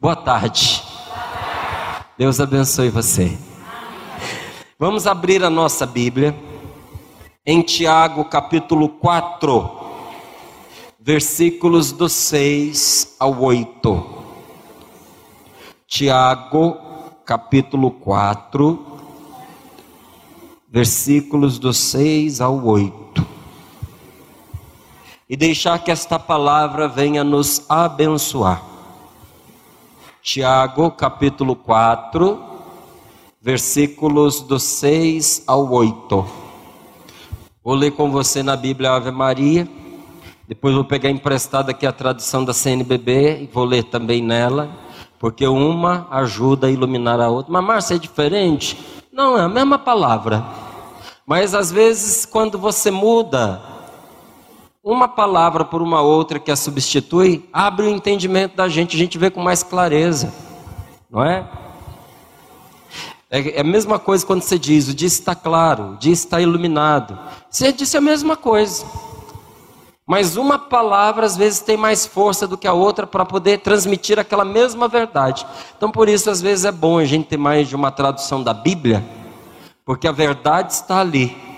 Boa tarde. Deus abençoe você. Vamos abrir a nossa Bíblia em Tiago, capítulo 4, versículos do 6 ao 8. Tiago, capítulo 4, versículos do 6 ao 8. E deixar que esta palavra venha nos abençoar. Tiago, capítulo 4, versículos do 6 ao 8. Vou ler com você na Bíblia Ave Maria. Depois vou pegar emprestado aqui a tradução da CNBB e vou ler também nela, porque uma ajuda a iluminar a outra. Mas Márcia é diferente? Não, é a mesma palavra. Mas às vezes quando você muda uma palavra por uma outra que a substitui, abre o entendimento da gente, a gente vê com mais clareza, não é? É, é a mesma coisa quando você diz, o dia está claro, o dia está iluminado. Você disse a mesma coisa. Mas uma palavra às vezes tem mais força do que a outra para poder transmitir aquela mesma verdade. Então por isso às vezes é bom a gente ter mais de uma tradução da Bíblia, porque a verdade está ali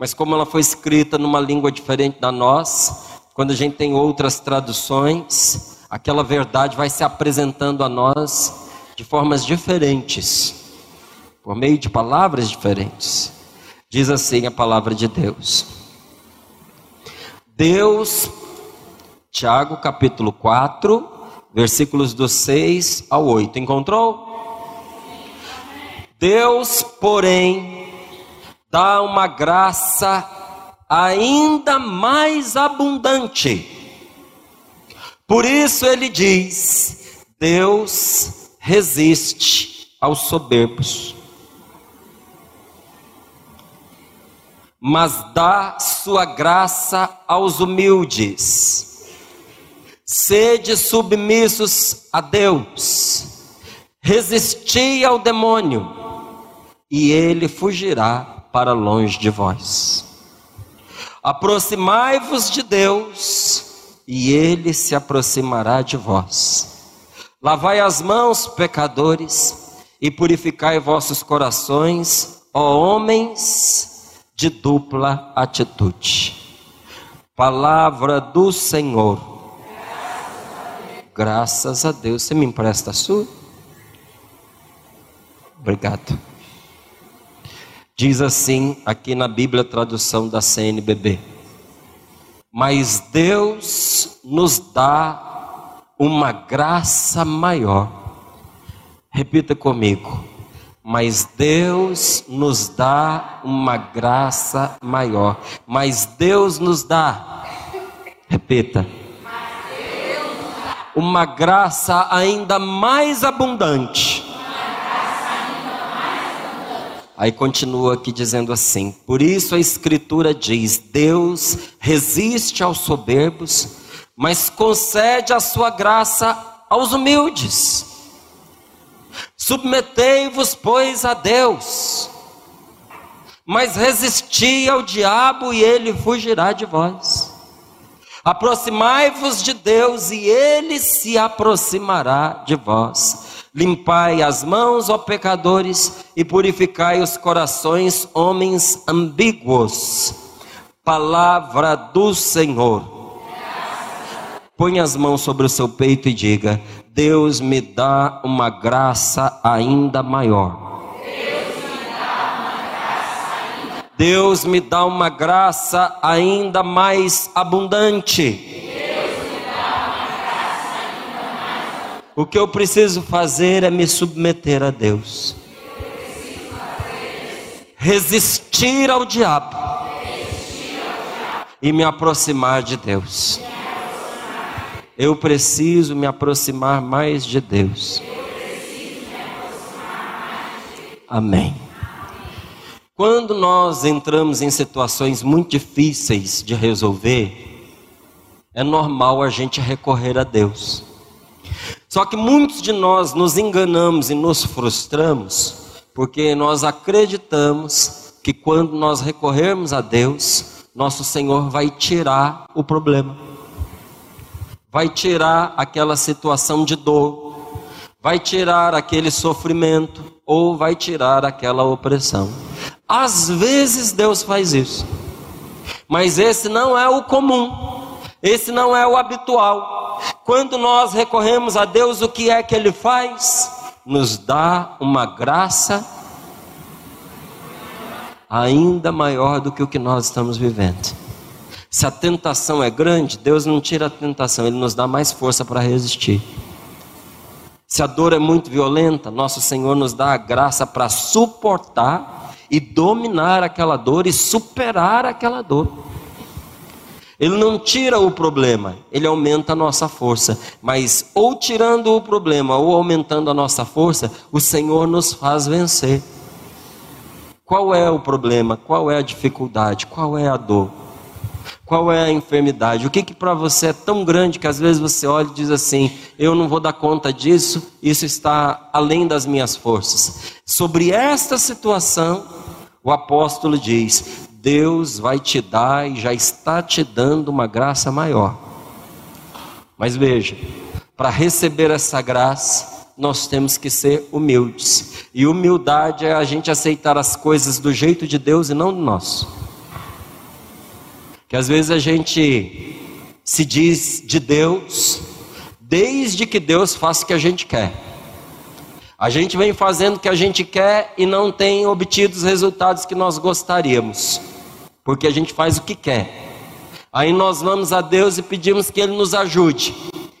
mas como ela foi escrita numa língua diferente da nossa, quando a gente tem outras traduções, aquela verdade vai se apresentando a nós de formas diferentes, por meio de palavras diferentes. Diz assim a palavra de Deus. Deus, Tiago capítulo 4, versículos do 6 ao 8. Encontrou? Deus, porém, dá uma graça ainda mais abundante. Por isso ele diz: Deus resiste aos soberbos, mas dá sua graça aos humildes. Sede submissos a Deus, resisti ao demônio, e ele fugirá para longe de vós. Aproximai-vos de Deus, e Ele se aproximará de vós. Lavai as mãos, pecadores, e purificai vossos corações, ó homens de dupla atitude. Palavra do Senhor. Graças a Deus. Você me empresta a sua? Obrigado. Diz assim aqui na Bíblia, tradução da CNBB. Mas Deus nos dá uma graça maior. Repita comigo. Mas Deus nos dá uma graça maior. Mas Deus nos dá. Repita. Uma graça ainda mais abundante Aí continua aqui dizendo assim: Por isso a Escritura diz: Deus resiste aos soberbos, mas concede a sua graça aos humildes. Submetei-vos, pois, a Deus, mas resisti ao diabo e ele fugirá de vós. Aproximai-vos de Deus e ele se aproximará de vós. Limpai as mãos, ó pecadores, e purificai os corações, homens ambíguos. Palavra do Senhor. Põe as mãos sobre o seu peito e diga: Deus me dá uma graça ainda maior. Deus me dá uma graça ainda mais abundante. O que eu preciso fazer é me submeter a Deus. Resistir ao diabo. E me aproximar de Deus. Eu preciso me aproximar mais de Deus. Amém. Quando nós entramos em situações muito difíceis de resolver, é normal a gente recorrer a Deus. Só que muitos de nós nos enganamos e nos frustramos porque nós acreditamos que quando nós recorrermos a Deus, nosso Senhor vai tirar o problema, vai tirar aquela situação de dor, vai tirar aquele sofrimento ou vai tirar aquela opressão. Às vezes Deus faz isso, mas esse não é o comum, esse não é o habitual. Quando nós recorremos a Deus, o que é que Ele faz? Nos dá uma graça ainda maior do que o que nós estamos vivendo. Se a tentação é grande, Deus não tira a tentação, Ele nos dá mais força para resistir. Se a dor é muito violenta, nosso Senhor nos dá a graça para suportar e dominar aquela dor e superar aquela dor. Ele não tira o problema, ele aumenta a nossa força. Mas ou tirando o problema ou aumentando a nossa força, o Senhor nos faz vencer. Qual é o problema? Qual é a dificuldade? Qual é a dor? Qual é a enfermidade? O que, que para você é tão grande que às vezes você olha e diz assim: eu não vou dar conta disso, isso está além das minhas forças. Sobre esta situação, o apóstolo diz: Deus vai te dar e já está te dando uma graça maior. Mas veja, para receber essa graça, nós temos que ser humildes. E humildade é a gente aceitar as coisas do jeito de Deus e não do nosso. Que às vezes a gente se diz de Deus, desde que Deus faça o que a gente quer. A gente vem fazendo o que a gente quer e não tem obtido os resultados que nós gostaríamos, porque a gente faz o que quer. Aí nós vamos a Deus e pedimos que Ele nos ajude.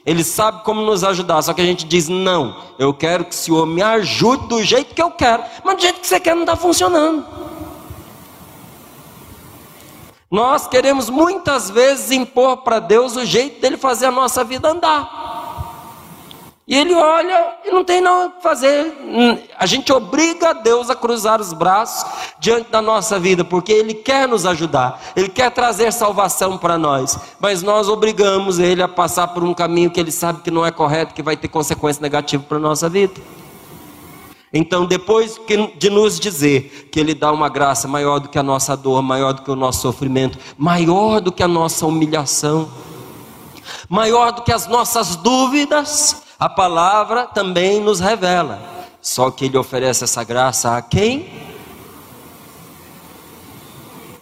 Ele sabe como nos ajudar, só que a gente diz: não, eu quero que o Senhor me ajude do jeito que eu quero, mas do jeito que você quer não está funcionando. Nós queremos muitas vezes impor para Deus o jeito dele fazer a nossa vida andar. E ele olha e não tem nada a fazer. A gente obriga Deus a cruzar os braços diante da nossa vida, porque Ele quer nos ajudar, Ele quer trazer salvação para nós. Mas nós obrigamos Ele a passar por um caminho que Ele sabe que não é correto, que vai ter consequência negativa para a nossa vida. Então, depois de nos dizer que Ele dá uma graça maior do que a nossa dor, maior do que o nosso sofrimento, maior do que a nossa humilhação, maior do que as nossas dúvidas, a palavra também nos revela. Só que Ele oferece essa graça a quem?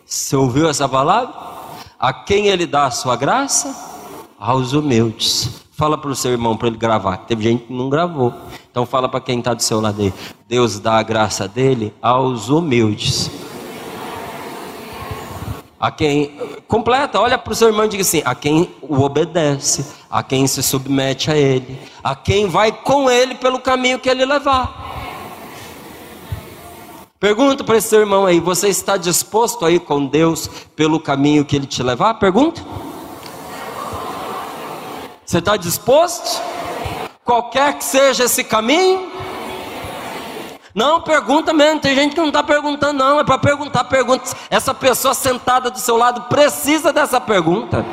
Você ouviu essa palavra? A quem Ele dá a sua graça? Aos humildes. Fala para o seu irmão para ele gravar. Teve gente que não gravou. Então fala para quem está do seu lado aí. Deus dá a graça dele aos humildes. A quem completa, olha para o seu irmão e diga assim: a quem o obedece, a quem se submete a ele, a quem vai com ele pelo caminho que ele levar. Pergunta para esse irmão aí: você está disposto a ir com Deus pelo caminho que ele te levar? Pergunta. Você está disposto? Qualquer que seja esse caminho? Não, pergunta mesmo. Tem gente que não está perguntando, não. É para perguntar perguntas. Essa pessoa sentada do seu lado precisa dessa pergunta.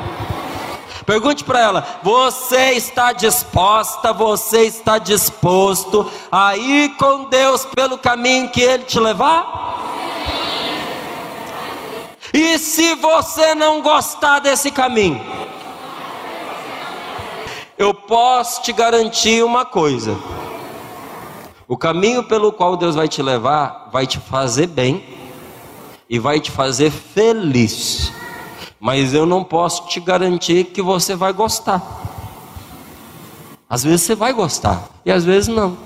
Pergunte para ela: você está disposta, você está disposto a ir com Deus pelo caminho que Ele te levar? E se você não gostar desse caminho? eu posso te garantir uma coisa: o caminho pelo qual Deus vai te levar vai te fazer bem e vai te fazer feliz, mas eu não posso te garantir que você vai gostar. Às vezes você vai gostar e às vezes não.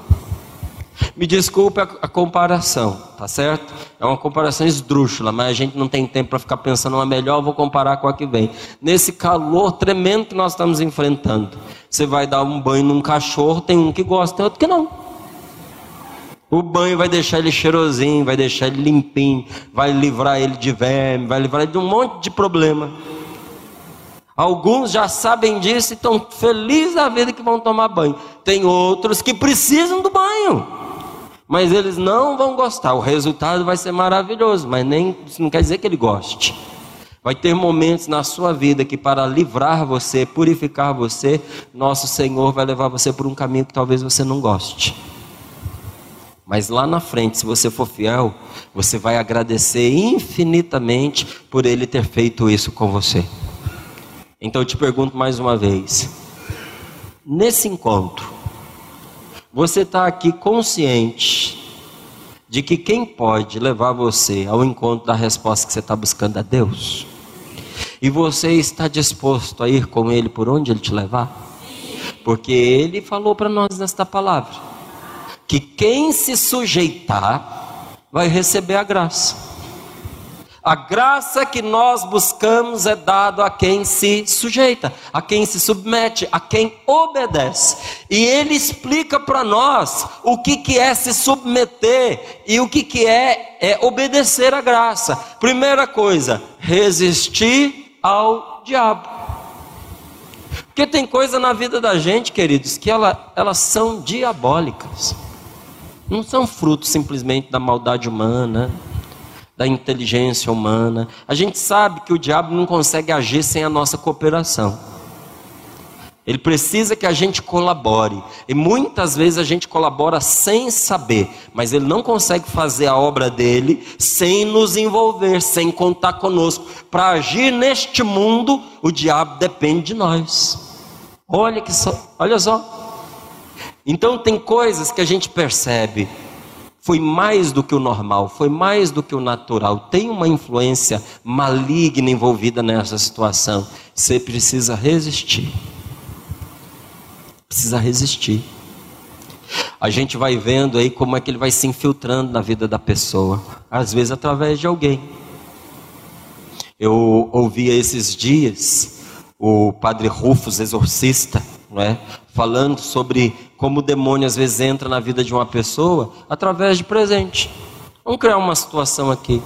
Me desculpe a, a, comparação, tá certo? É uma comparação esdrúxula, mas a gente não tem tempo para ficar pensando uma melhor, vou comparar com a que vem. Nesse calor tremendo que nós estamos enfrentando, você vai dar um banho num cachorro, tem um que gosta, tem outro que não. O banho vai deixar ele cheirosinho, vai deixar ele limpinho, vai livrar ele de verme, vai livrar ele de um monte de problema. Alguns já sabem disso e estão felizes da vida que vão tomar banho. Tem outros que precisam do banho mas eles não vão gostar. O resultado vai ser maravilhoso, mas nem isso não quer dizer que ele goste. Vai ter momentos na sua vida que para livrar você, purificar você, nosso Senhor vai levar você por um caminho que talvez você não goste. Mas lá na frente, se você for fiel, você vai agradecer infinitamente por ele ter feito isso com você. Então eu te pergunto mais uma vez: nesse encontro, Você está aqui consciente de que quem pode levar você ao encontro da resposta que você está buscando é Deus? E você está disposto a ir com Ele por onde Ele te levar? Porque Ele falou para nós nesta palavra: que quem se sujeitar vai receber a graça. A graça que nós buscamos é dado a quem se sujeita, a quem se submete, a quem obedece. E ele explica para nós o que, que é se submeter e o que, que é, é obedecer à graça. Primeira coisa, resistir ao diabo. Porque tem coisa na vida da gente, queridos, que ela, elas são diabólicas. Não são frutos simplesmente da maldade humana da inteligência humana. A gente sabe que o diabo não consegue agir sem a nossa cooperação. Ele precisa que a gente colabore. E muitas vezes a gente colabora sem saber, mas ele não consegue fazer a obra dele sem nos envolver, sem contar conosco. Para agir neste mundo, o diabo depende de nós. Olha que só, olha só. Então tem coisas que a gente percebe foi mais do que o normal, foi mais do que o natural. Tem uma influência maligna envolvida nessa situação. Você precisa resistir. Precisa resistir. A gente vai vendo aí como é que ele vai se infiltrando na vida da pessoa, às vezes através de alguém. Eu ouvi esses dias o padre Rufus, exorcista, não é? Falando sobre como o demônio às vezes entra na vida de uma pessoa através de presente. Vamos criar uma situação aqui.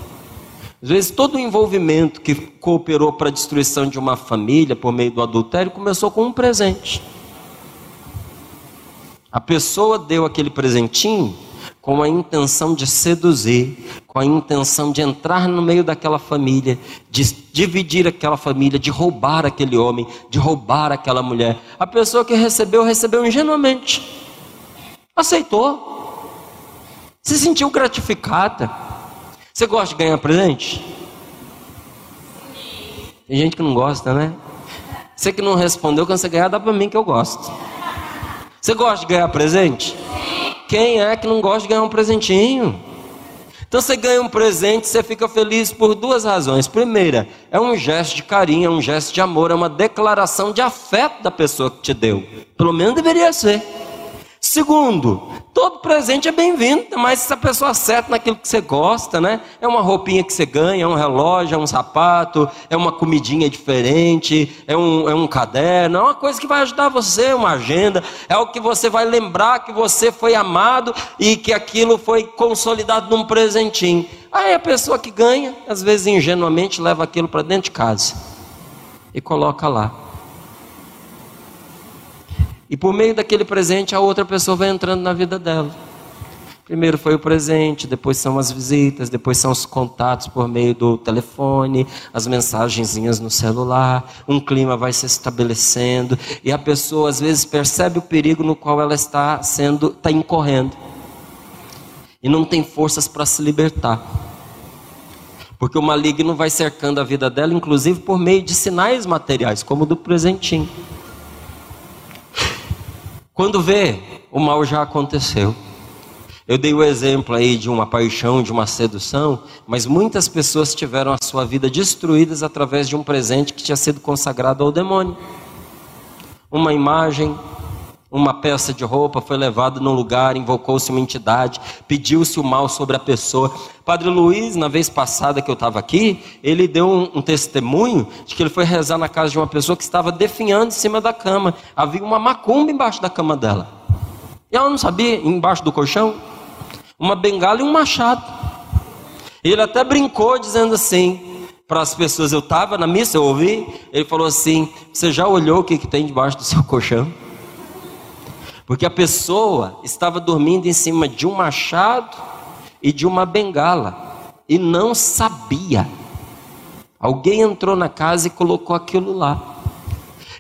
Às vezes todo o envolvimento que cooperou para a destruição de uma família por meio do adultério começou com um presente. A pessoa deu aquele presentinho com a intenção de seduzir, com a intenção de entrar no meio daquela família, de dividir aquela família, de roubar aquele homem, de roubar aquela mulher. A pessoa que recebeu, recebeu ingenuamente, aceitou, se sentiu gratificada. Você gosta de ganhar presente? Tem gente que não gosta, né? Você que não respondeu, quando você ganhar, dá para mim que eu gosto. Você gosta de ganhar presente? Quem é que não gosta de ganhar um presentinho? Então você ganha um presente, você fica feliz por duas razões. Primeira, é um gesto de carinho, é um gesto de amor, é uma declaração de afeto da pessoa que te deu. Pelo menos deveria ser. Segundo, todo presente é bem-vindo, mas se a pessoa acerta naquilo que você gosta, né? É uma roupinha que você ganha, é um relógio, é um sapato, é uma comidinha diferente, é um, é um caderno, é uma coisa que vai ajudar você, uma agenda, é algo que você vai lembrar que você foi amado e que aquilo foi consolidado num presentinho. Aí a pessoa que ganha, às vezes ingenuamente, leva aquilo para dentro de casa e coloca lá. E por meio daquele presente, a outra pessoa vai entrando na vida dela. Primeiro foi o presente, depois são as visitas, depois são os contatos por meio do telefone, as mensagenzinhas no celular, um clima vai se estabelecendo e a pessoa às vezes percebe o perigo no qual ela está sendo, está incorrendo e não tem forças para se libertar. Porque o maligno vai cercando a vida dela, inclusive por meio de sinais materiais, como o do presentinho. Quando vê, o mal já aconteceu. Eu dei o exemplo aí de uma paixão, de uma sedução, mas muitas pessoas tiveram a sua vida destruídas através de um presente que tinha sido consagrado ao demônio. Uma imagem, uma peça de roupa foi levada num lugar, invocou-se uma entidade, pediu-se o mal sobre a pessoa. Padre Luiz, na vez passada que eu estava aqui, ele deu um, um, testemunho de que ele foi rezar na casa de uma pessoa que estava definhando em cima da cama. Havia uma macumba embaixo da cama dela. E ela não sabia, embaixo do colchão, uma bengala e um machado. Ele até brincou dizendo assim, para as pessoas, eu estava na missa, eu ouvi, ele falou assim: Você já olhou o que, que tem debaixo do seu colchão? Porque a pessoa estava dormindo em cima de um machado e de uma bengala e não sabia. Alguém entrou na casa e colocou aquilo lá.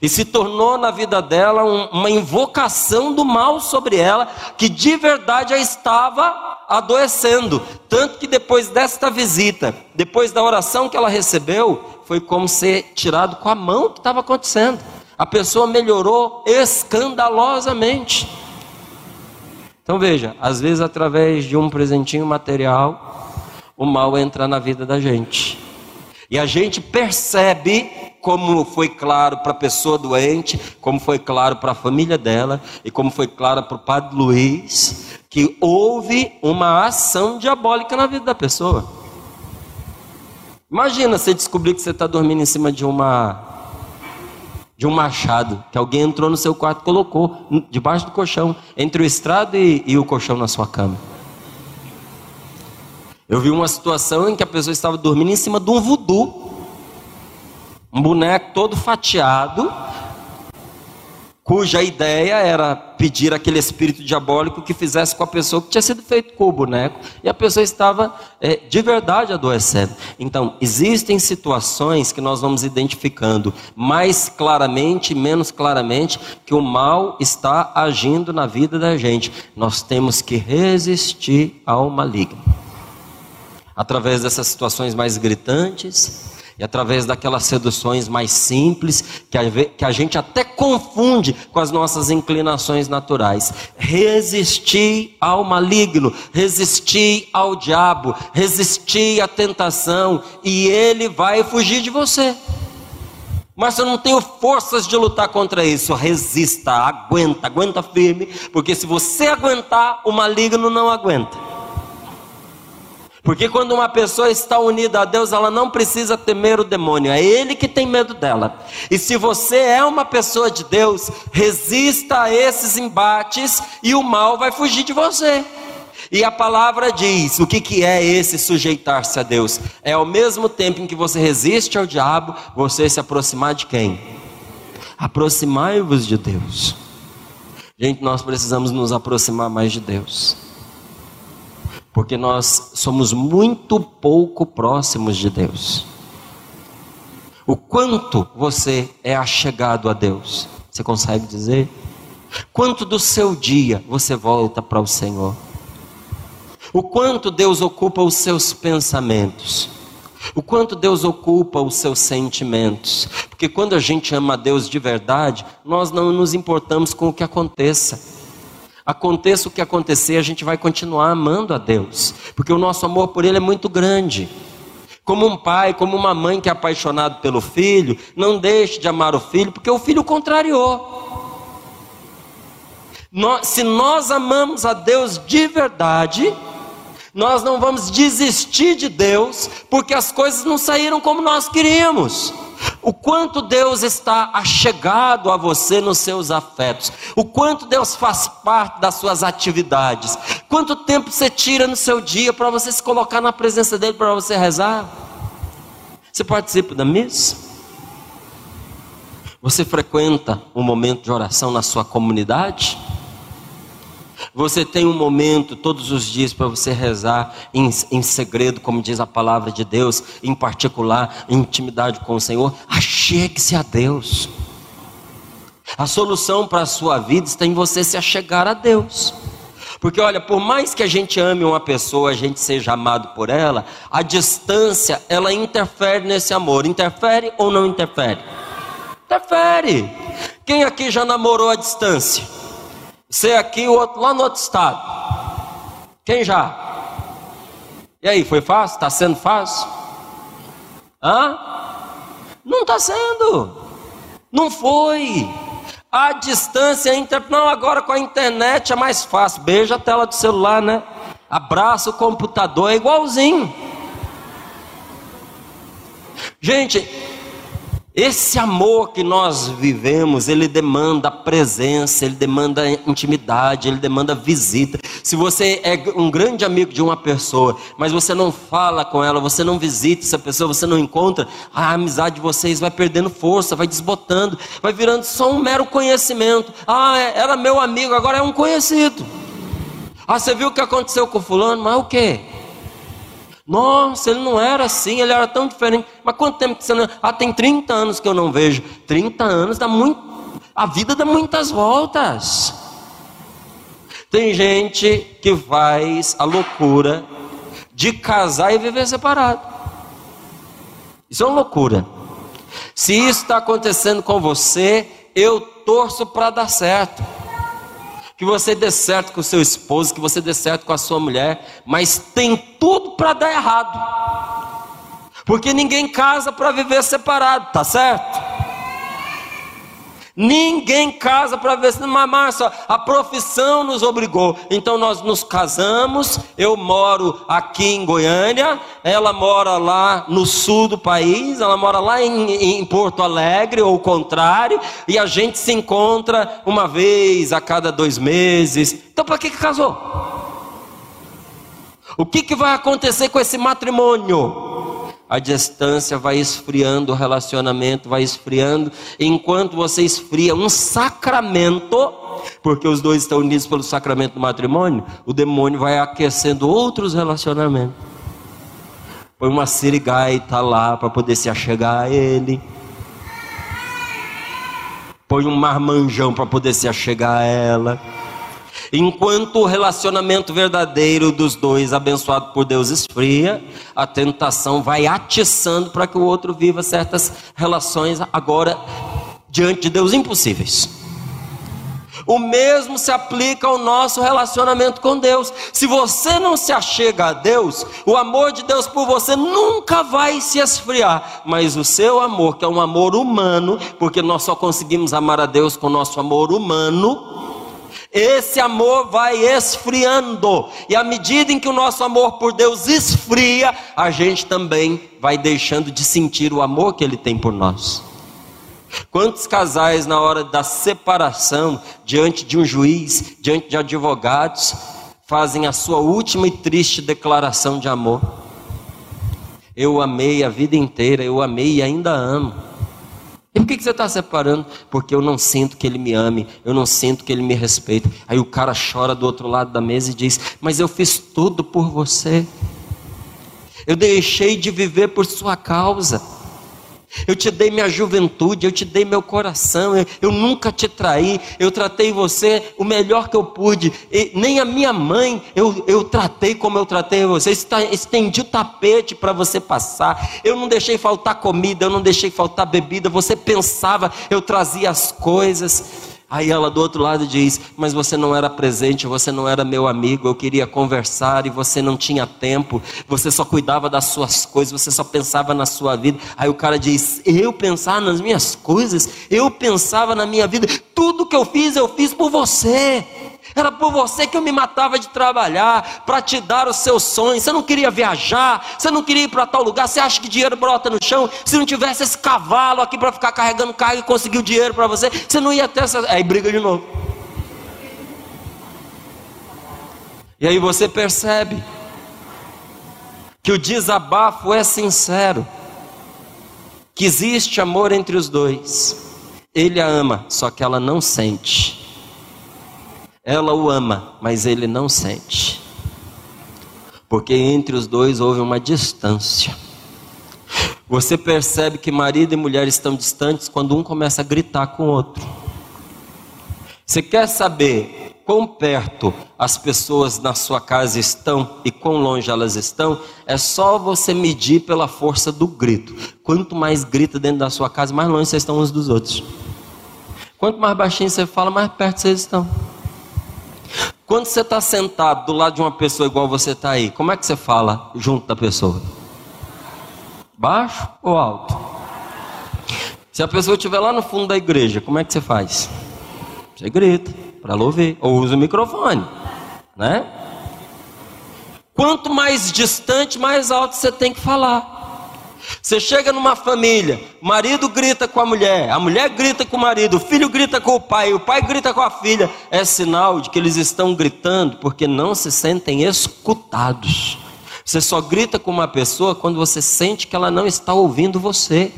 E se tornou na vida dela um, uma invocação do mal sobre ela, que de verdade a estava adoecendo. Tanto que depois desta visita, depois da oração que ela recebeu, foi como ser tirado com a mão o que estava acontecendo. A pessoa melhorou escandalosamente. Então veja, às vezes através de um presentinho material, o mal entra na vida da gente. E a gente percebe, como foi claro para a pessoa doente, como foi claro para a família dela, e como foi claro para o padre Luiz, que houve uma ação diabólica na vida da pessoa. Imagina você descobrir que você está dormindo em cima de uma de um machado que alguém entrou no seu quarto e colocou debaixo do colchão, entre o estrado e, e o colchão na sua cama. Eu vi uma situação em que a pessoa estava dormindo em cima de um voodoo, um boneco todo fatiado, cuja ideia era pedir aquele espírito diabólico que fizesse com a pessoa que tinha sido feito com o boneco, e a pessoa estava é, de verdade adoecendo. Então, existem situações que nós vamos identificando mais claramente, menos claramente, que o mal está agindo na vida da gente. Nós temos que resistir ao maligno através dessas situações mais gritantes e através daquelas seduções mais simples que a, que a gente até confunde com as nossas inclinações naturais. Resistir ao maligno, resistir ao diabo, resistir à tentação e ele vai fugir de você. Mas eu não tenho forças de lutar contra isso. Resista, aguenta, aguenta firme, porque se você aguentar, o maligno não aguenta. Porque quando uma pessoa está unida a Deus, ela não precisa temer o demônio, é ele que tem medo dela. E se você é uma pessoa de Deus, resista a esses embates e o mal vai fugir de você. E a palavra diz: o que, que é esse sujeitar-se a Deus? É ao mesmo tempo em que você resiste ao diabo, você se aproximar de quem? Aproximai-vos de Deus. Gente, nós precisamos nos aproximar mais de Deus porque nós somos muito pouco próximos de Deus. O quanto você é achegado a Deus? Você consegue dizer? Quanto do seu dia você volta para o Senhor? O quanto Deus ocupa os seus pensamentos? O quanto Deus ocupa os seus sentimentos? Porque quando a gente ama a Deus de verdade, nós não nos importamos com o que aconteça. Aconteça o que acontecer, a gente vai continuar amando a Deus, porque o nosso amor por Ele é muito grande. Como um pai, como uma mãe que é apaixonado pelo filho, não deixe de amar o filho, porque o filho contrariou. se nós amamos a Deus de verdade, nós não vamos desistir de Deus, porque as coisas não saíram como nós queríamos o quanto Deus está achegado a você nos seus afetos, o quanto Deus faz parte das suas atividades, quanto tempo você tira no seu dia para você se colocar na presença dEle para você rezar. Você participa da missa? Você frequenta um momento de oração na sua comunidade? Você tem um momento todos os dias para você rezar em, em, segredo, como diz a palavra de Deus, em particular, em intimidade com o Senhor. Achegue-se a Deus. A solução para a sua vida está em você se achegar a Deus. Porque olha, por mais que a gente ame uma pessoa, a gente seja amado por ela, a distância ela interfere nesse amor. Interfere ou não interfere? Interfere. Quem aqui já namorou à distância? Você aqui, o outro lá no outro estado. Quem já? E aí, foi fácil? Está sendo fácil? Hã? Não está sendo. Não foi. A distância entre. Não, agora com a internet é mais fácil. Beija a tela do celular, né? Abraça o computador, é igualzinho. Gente, esse amor que nós vivemos, ele demanda presença, ele demanda intimidade, ele demanda visita. Se você é um grande amigo de uma pessoa, mas você não fala com ela, você não visita essa pessoa, você não encontra, a amizade de vocês vai perdendo força, vai desbotando, vai virando só um mero conhecimento. Ah, é, era meu amigo, agora é um conhecido. Ah, você viu o que aconteceu com fulano? Mas o quê? Nossa, ele não era assim, ele era tão diferente. Mas quanto tempo que você não. Ah, tem 30 anos que eu não vejo. 30 anos dá muito. A vida dá muitas voltas. Tem gente que faz a loucura de casar e viver separado. Isso é uma loucura. Se isso está acontecendo com você, eu torço para dar certo. Que você dê certo com seu esposo, que você dê certo com a sua mulher, mas tem tudo para dar errado. Porque ninguém casa para viver separado, tá certo? Ninguém casa para ver se mas Márcia, a profissão nos obrigou. Então nós nos casamos. Eu moro aqui em Goiânia, ela mora lá no sul do país, ela mora lá em, em Porto Alegre, ou o contrário, e a gente se encontra uma vez a cada dois meses. Então para que, que casou? O que, que vai acontecer com esse matrimônio? A distância vai esfriando o relacionamento, vai esfriando. Enquanto você esfria um sacramento, porque os dois estão unidos pelo sacramento do matrimônio, o demônio vai aquecendo outros relacionamentos. Põe uma sirigaita lá para poder se achegar a ele. Põe um marmanjão para poder se achegar a ela. Enquanto o relacionamento verdadeiro dos dois, abençoado por Deus, esfria, a tentação vai atiçando para que o outro viva certas relações agora diante de Deus impossíveis. O mesmo se aplica ao nosso relacionamento com Deus. Se você não se achega a Deus, o amor de Deus por você nunca vai se esfriar. Mas o seu amor, que é um amor humano, porque nós só conseguimos amar a Deus com o nosso amor humano, esse amor vai esfriando, e à medida em que o nosso amor por Deus esfria, a gente também vai deixando de sentir o amor que Ele tem por nós. Quantos casais, na hora da separação, diante de um juiz, diante de advogados, fazem a sua última e triste declaração de amor? Eu amei a vida inteira, eu amei e ainda amo. E por que, você está separando? Porque eu não sinto que ele me ame, eu não sinto que ele me respeita. Aí o cara chora do outro lado da mesa e diz: Mas eu fiz tudo por você. Eu deixei de viver por sua causa. Eu te dei minha juventude, eu te dei meu coração, eu, eu, nunca te traí, eu tratei você o melhor que eu pude, e nem a minha mãe eu, eu tratei como eu tratei você, estendi o tapete para você passar, eu não deixei faltar comida, eu não deixei faltar bebida, você pensava, eu trazia as coisas. Aí ela do outro lado diz: Mas você não era presente, você não era meu amigo, eu queria conversar e você não tinha tempo, você só cuidava das suas coisas, você só pensava na sua vida. Aí o cara diz: Eu pensar nas minhas coisas, eu pensava na minha vida, tudo que eu fiz, eu fiz por você. Era por você que eu me matava de trabalhar, para te dar os seus sonhos. Você não queria viajar, você não queria ir para tal lugar. Você acha que dinheiro brota no chão? Se não tivesse esse cavalo aqui para ficar carregando carga e conseguir o dinheiro para você, você não ia ter essa. Aí briga de novo. E aí você percebe que o desabafo é sincero, que existe amor entre os dois. Ele a ama, só que ela não sente. Ela o ama, mas ele não sente. Porque entre os dois houve uma distância. Você percebe que marido e mulher estão distantes quando um começa a gritar com o outro. Você quer saber quão perto as pessoas na sua casa estão e quão longe elas estão? É só você medir pela força do grito. Quanto mais grita dentro da sua casa, mais longe vocês estão uns dos outros. Quanto mais baixinho você fala, mais perto vocês estão. Quando você está sentado do lado de uma pessoa igual você está aí, como é que você fala junto da pessoa? Baixo ou alto? Se a pessoa estiver lá no fundo da igreja, como é que você faz? Você grita para ouvir, ou usa o microfone, né? Quanto mais distante, mais alto você tem que falar. Você chega numa família, o marido grita com a mulher, a mulher grita com o marido, o filho grita com o pai, o pai grita com a filha. É sinal de que eles estão gritando porque não se sentem escutados. Você só grita com uma pessoa quando você sente que ela não está ouvindo você.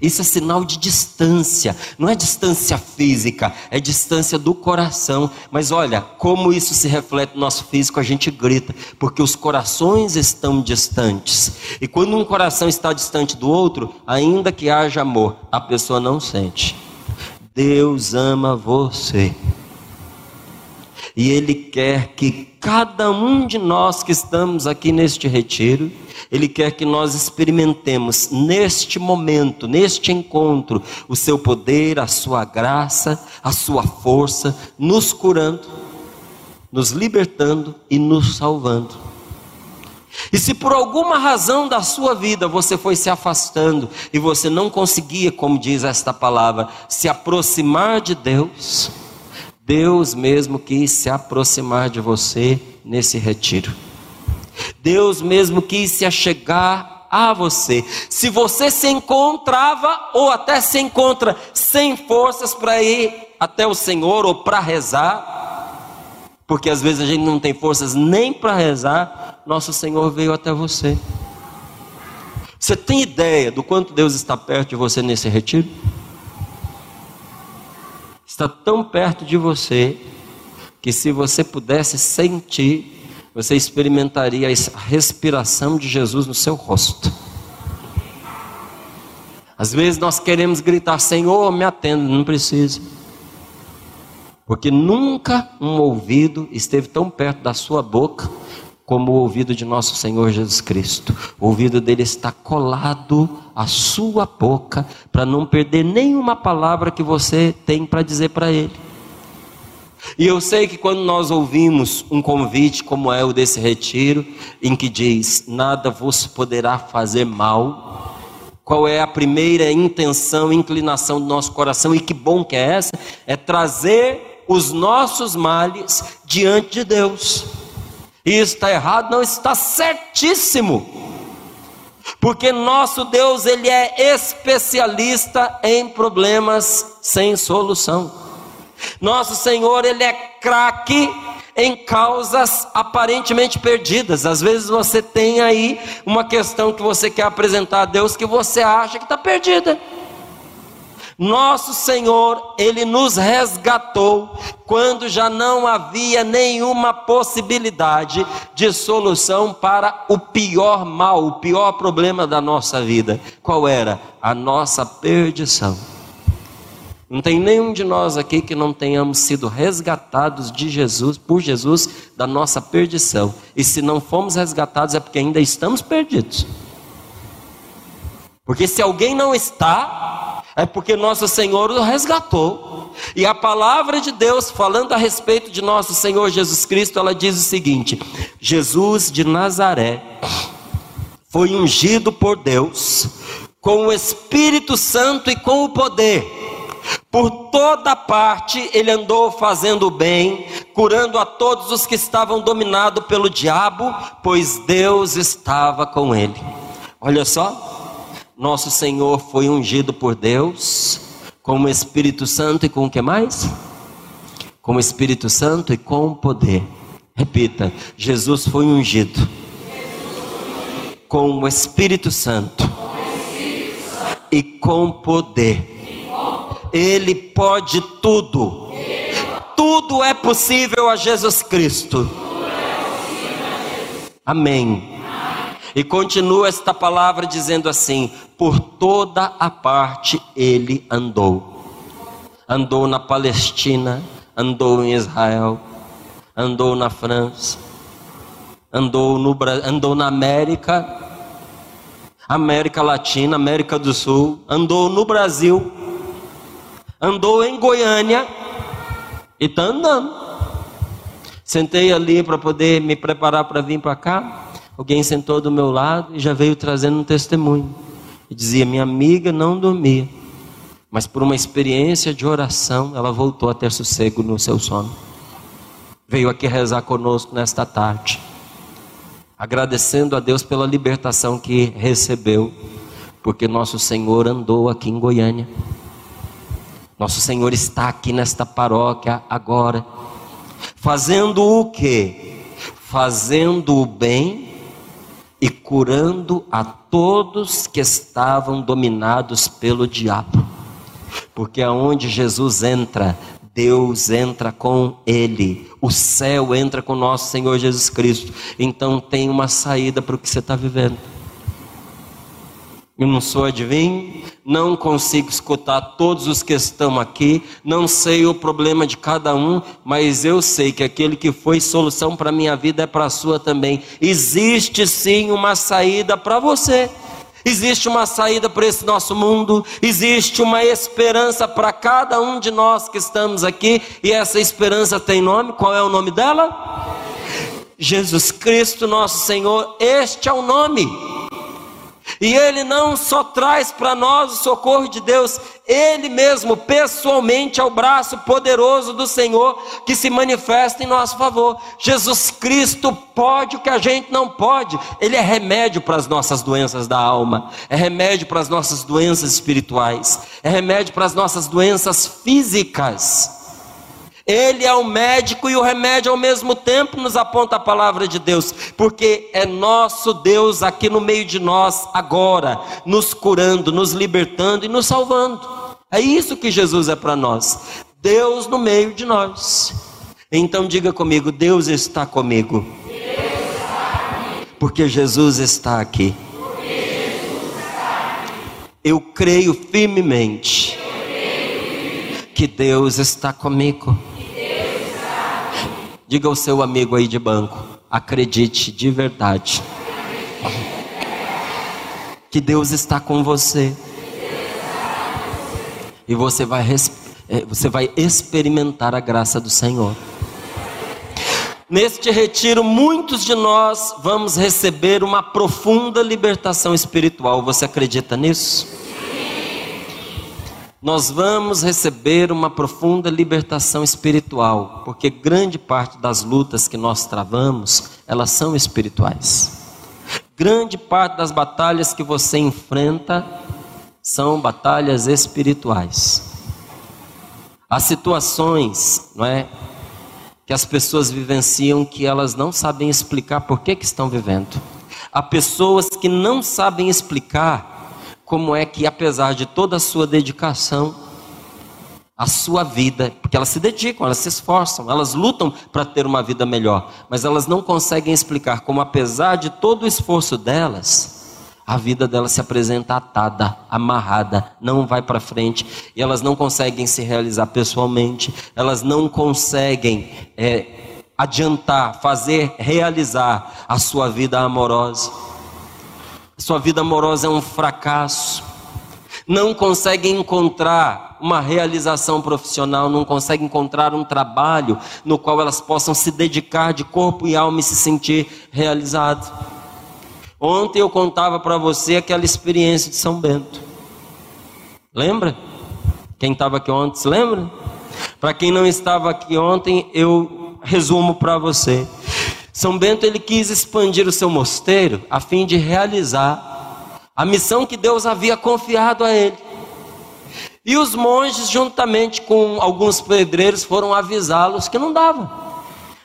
Isso é sinal de distância, não é distância física, é distância do coração. Mas olha, como isso se reflete no nosso físico, a gente grita, porque os corações estão distantes. E quando um coração está distante do outro, ainda que haja amor, a pessoa não sente. Deus ama você. E Ele quer que cada um de nós que estamos aqui neste retiro, Ele quer que nós experimentemos neste momento, neste encontro, o Seu poder, a Sua graça, a Sua força, nos curando, nos libertando e nos salvando. E se por alguma razão da sua vida você foi se afastando e você não conseguia, como diz esta palavra, se aproximar de Deus, Deus mesmo quis se aproximar de você nesse retiro. Deus mesmo quis se achegar a você. Se você se encontrava ou até se encontra sem forças para ir até o Senhor ou para rezar, porque às vezes a gente não tem forças nem para rezar, nosso Senhor veio até você. Você tem ideia do quanto Deus está perto de você nesse retiro? Está tão perto de você que se você pudesse sentir, você experimentaria a respiração de Jesus no seu rosto. Às vezes nós queremos gritar: Senhor, me atenda, não precisa. Porque nunca um ouvido esteve tão perto da sua boca como o ouvido de nosso Senhor Jesus Cristo. O ouvido dele está colado à sua boca para não perder nenhuma palavra que você tem para dizer para ele. E eu sei que quando nós ouvimos um convite como é o desse retiro, em que diz: Nada vos poderá fazer mal. Qual é a primeira intenção, inclinação do nosso coração, e que bom que é essa? É trazer os nossos males diante de Deus. Isso está errado? Não, está certíssimo. Porque nosso Deus, ele é especialista em problemas sem solução. Nosso Senhor, ele é craque em causas aparentemente perdidas. Às vezes você tem aí uma questão que você quer apresentar a Deus que você acha que está perdida. Nosso Senhor, Ele nos resgatou quando já não havia nenhuma possibilidade de solução para o pior mal, o pior problema da nossa vida. Qual era? A nossa perdição. Não tem nenhum de nós aqui que não tenhamos sido resgatados de Jesus, por Jesus, da nossa perdição. E se não fomos resgatados é porque ainda estamos perdidos. Porque se alguém não está, é porque nosso Senhor o resgatou. E a palavra de Deus, falando a respeito de nosso Senhor Jesus Cristo, ela diz o seguinte: Jesus de Nazaré foi ungido por Deus com o Espírito Santo e com o poder. Por toda parte ele andou fazendo o bem, curando a todos os que estavam dominados pelo diabo, pois Deus estava com ele. Olha só, nosso Senhor foi ungido por Deus com o Espírito Santo e com o que mais? Com o Espírito Santo e com poder. Repita: Jesus foi ungido com o Espírito Santo e com poder. Ele pode tudo. Tudo é possível a Jesus Cristo. Amém. E continua esta palavra dizendo assim: por toda a parte ele andou. Andou na Palestina, andou em Israel, andou na França, andou, no, andou na América, América Latina, América do Sul, andou no Brasil, andou em Goiânia e está andando. Sentei ali para poder me preparar para vir para cá. Alguém sentou do meu lado e já veio trazendo um testemunho. E dizia: Minha amiga não dormia, mas por uma experiência de oração, ela voltou a ter sossego no seu sono. Veio aqui rezar conosco nesta tarde, agradecendo a Deus pela libertação que recebeu, porque nosso Senhor andou aqui em Goiânia. Nosso Senhor está aqui nesta paróquia agora, fazendo o que? Fazendo o bem e curando a todos que estavam dominados pelo diabo. Porque aonde Jesus entra, Deus entra com ele, o céu entra com nosso Senhor Jesus Cristo. Então tem uma saída para o que você está vivendo. Eu não sou adivinho, não consigo escutar todos os que estão aqui, não sei o problema de cada um, mas eu sei que aquele que foi solução para a minha vida é para a sua também. Existe sim uma saída para você. Existe uma saída para esse nosso mundo, existe uma esperança para cada um de nós que estamos aqui, e essa esperança tem nome, qual é o nome dela? Jesus Cristo, nosso Senhor, este é o nome. E Ele não só traz para nós o socorro de Deus, Ele mesmo, pessoalmente, é o braço poderoso do Senhor que se manifesta em nosso favor. Jesus Cristo pode o que a gente não pode, Ele é remédio para as nossas doenças da alma, é remédio para as nossas doenças espirituais, é remédio para as nossas doenças físicas. Ele é o médico e o remédio ao mesmo tempo nos aponta a palavra de Deus, porque é nosso Deus aqui no meio de nós agora, nos curando, nos libertando e nos salvando. É isso que Jesus é para nós. Deus no meio de nós. Então diga comigo: Deus está comigo. Porque Jesus está aqui. Eu creio firmemente que Deus está comigo. Diga ao seu amigo aí de banco: acredite de verdade. Que Deus está com você. E você vai, é, você vai experimentar a graça do Senhor. Neste retiro, muitos de nós vamos receber uma profunda libertação espiritual. Você acredita nisso? Nós vamos receber uma profunda libertação espiritual, porque grande parte das lutas que nós travamos, elas são espirituais. Grande parte das batalhas que você enfrenta são batalhas espirituais. Há situações, não é, que as pessoas vivenciam que elas não sabem explicar por que, que estão vivendo. Há pessoas que não sabem explicar como é que, apesar de toda a sua dedicação, a sua vida, porque elas se dedicam, elas se esforçam, elas lutam para ter uma vida melhor, mas elas não conseguem explicar como, apesar de todo o esforço delas, a vida delas se apresenta atada, amarrada, não vai para frente, e elas não conseguem se realizar pessoalmente, elas não conseguem é, adiantar, fazer, realizar a sua vida amorosa sua vida amorosa é um fracasso, não consegue encontrar uma realização profissional, não consegue encontrar um trabalho no qual elas possam se dedicar de corpo e alma e se sentir realizado. Ontem eu contava para você aquela experiência de São Bento. Lembra? Quem estava aqui ontem, se lembra? Para quem não estava aqui ontem, eu resumo para você. São Bento ele quis expandir o seu mosteiro a fim de realizar a missão que Deus havia confiado a ele. E os monges, juntamente com alguns pedreiros, foram avisá-los que não dava,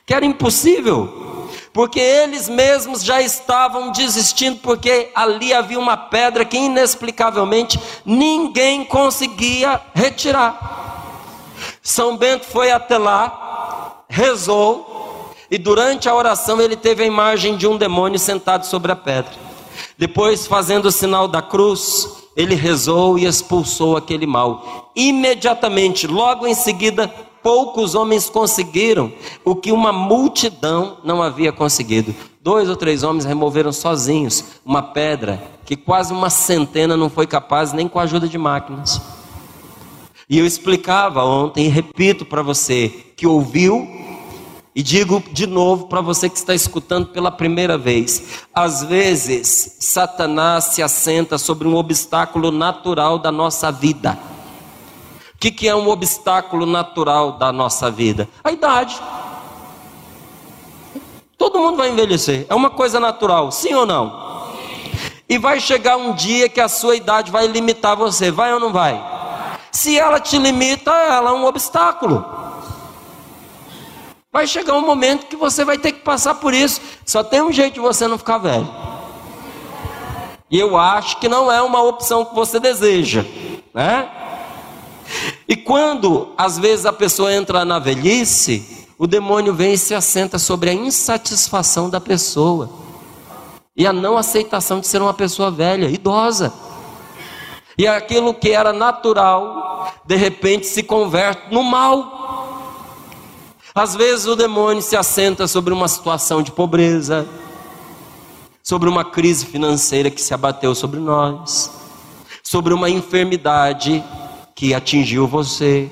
que era impossível, porque eles mesmos já estavam desistindo, porque ali havia uma pedra que inexplicavelmente ninguém conseguia retirar. São Bento foi até lá, rezou, e durante a oração ele teve a imagem de um demônio sentado sobre a pedra. Depois, fazendo o sinal da cruz, ele rezou e expulsou aquele mal. Imediatamente, logo em seguida, poucos homens conseguiram o que uma multidão não havia conseguido. Dois ou três homens removeram sozinhos uma pedra que quase uma centena não foi capaz nem com a ajuda de máquinas. E eu explicava ontem e repito para você que ouviu e digo de novo para você que está escutando pela primeira vez: às vezes, Satanás se assenta sobre um obstáculo natural da nossa vida. O que, que é um obstáculo natural da nossa vida? A idade. Todo mundo vai envelhecer, é uma coisa natural, sim ou não? E vai chegar um dia que a sua idade vai limitar você, vai ou não vai? Se ela te limita, ela é um obstáculo. Vai chegar um momento que você vai ter que passar por isso. Só tem um jeito de você não ficar velho. E eu acho que não é uma opção que você deseja, né? E quando às vezes a pessoa entra na velhice, o demônio vem e se assenta sobre a insatisfação da pessoa e a não aceitação de ser uma pessoa velha, idosa. E aquilo que era natural, de repente se converte no mal. Às vezes o demônio se assenta sobre uma situação de pobreza, sobre uma crise financeira que se abateu sobre nós, sobre uma enfermidade que atingiu você,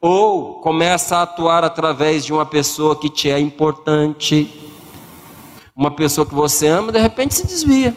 ou começa a atuar através de uma pessoa que te é importante, uma pessoa que você ama, de repente se desvia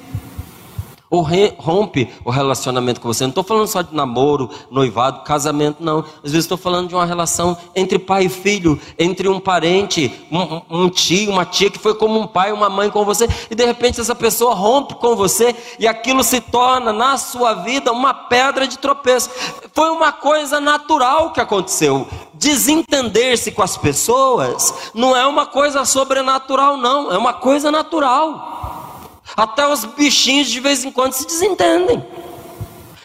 ou rompe o relacionamento com você. Não estou falando só de namoro, noivado, casamento, não. Às vezes estou falando de uma relação entre pai e filho, entre um parente, um, um, tio, uma tia que foi como um pai, uma mãe com você, e de repente essa pessoa rompe com você e aquilo se torna na sua vida uma pedra de tropeço. Foi uma coisa natural que aconteceu. Desentender-se com as pessoas não é uma coisa sobrenatural, não, é uma coisa natural. Até os bichinhos de vez em quando se desentendem.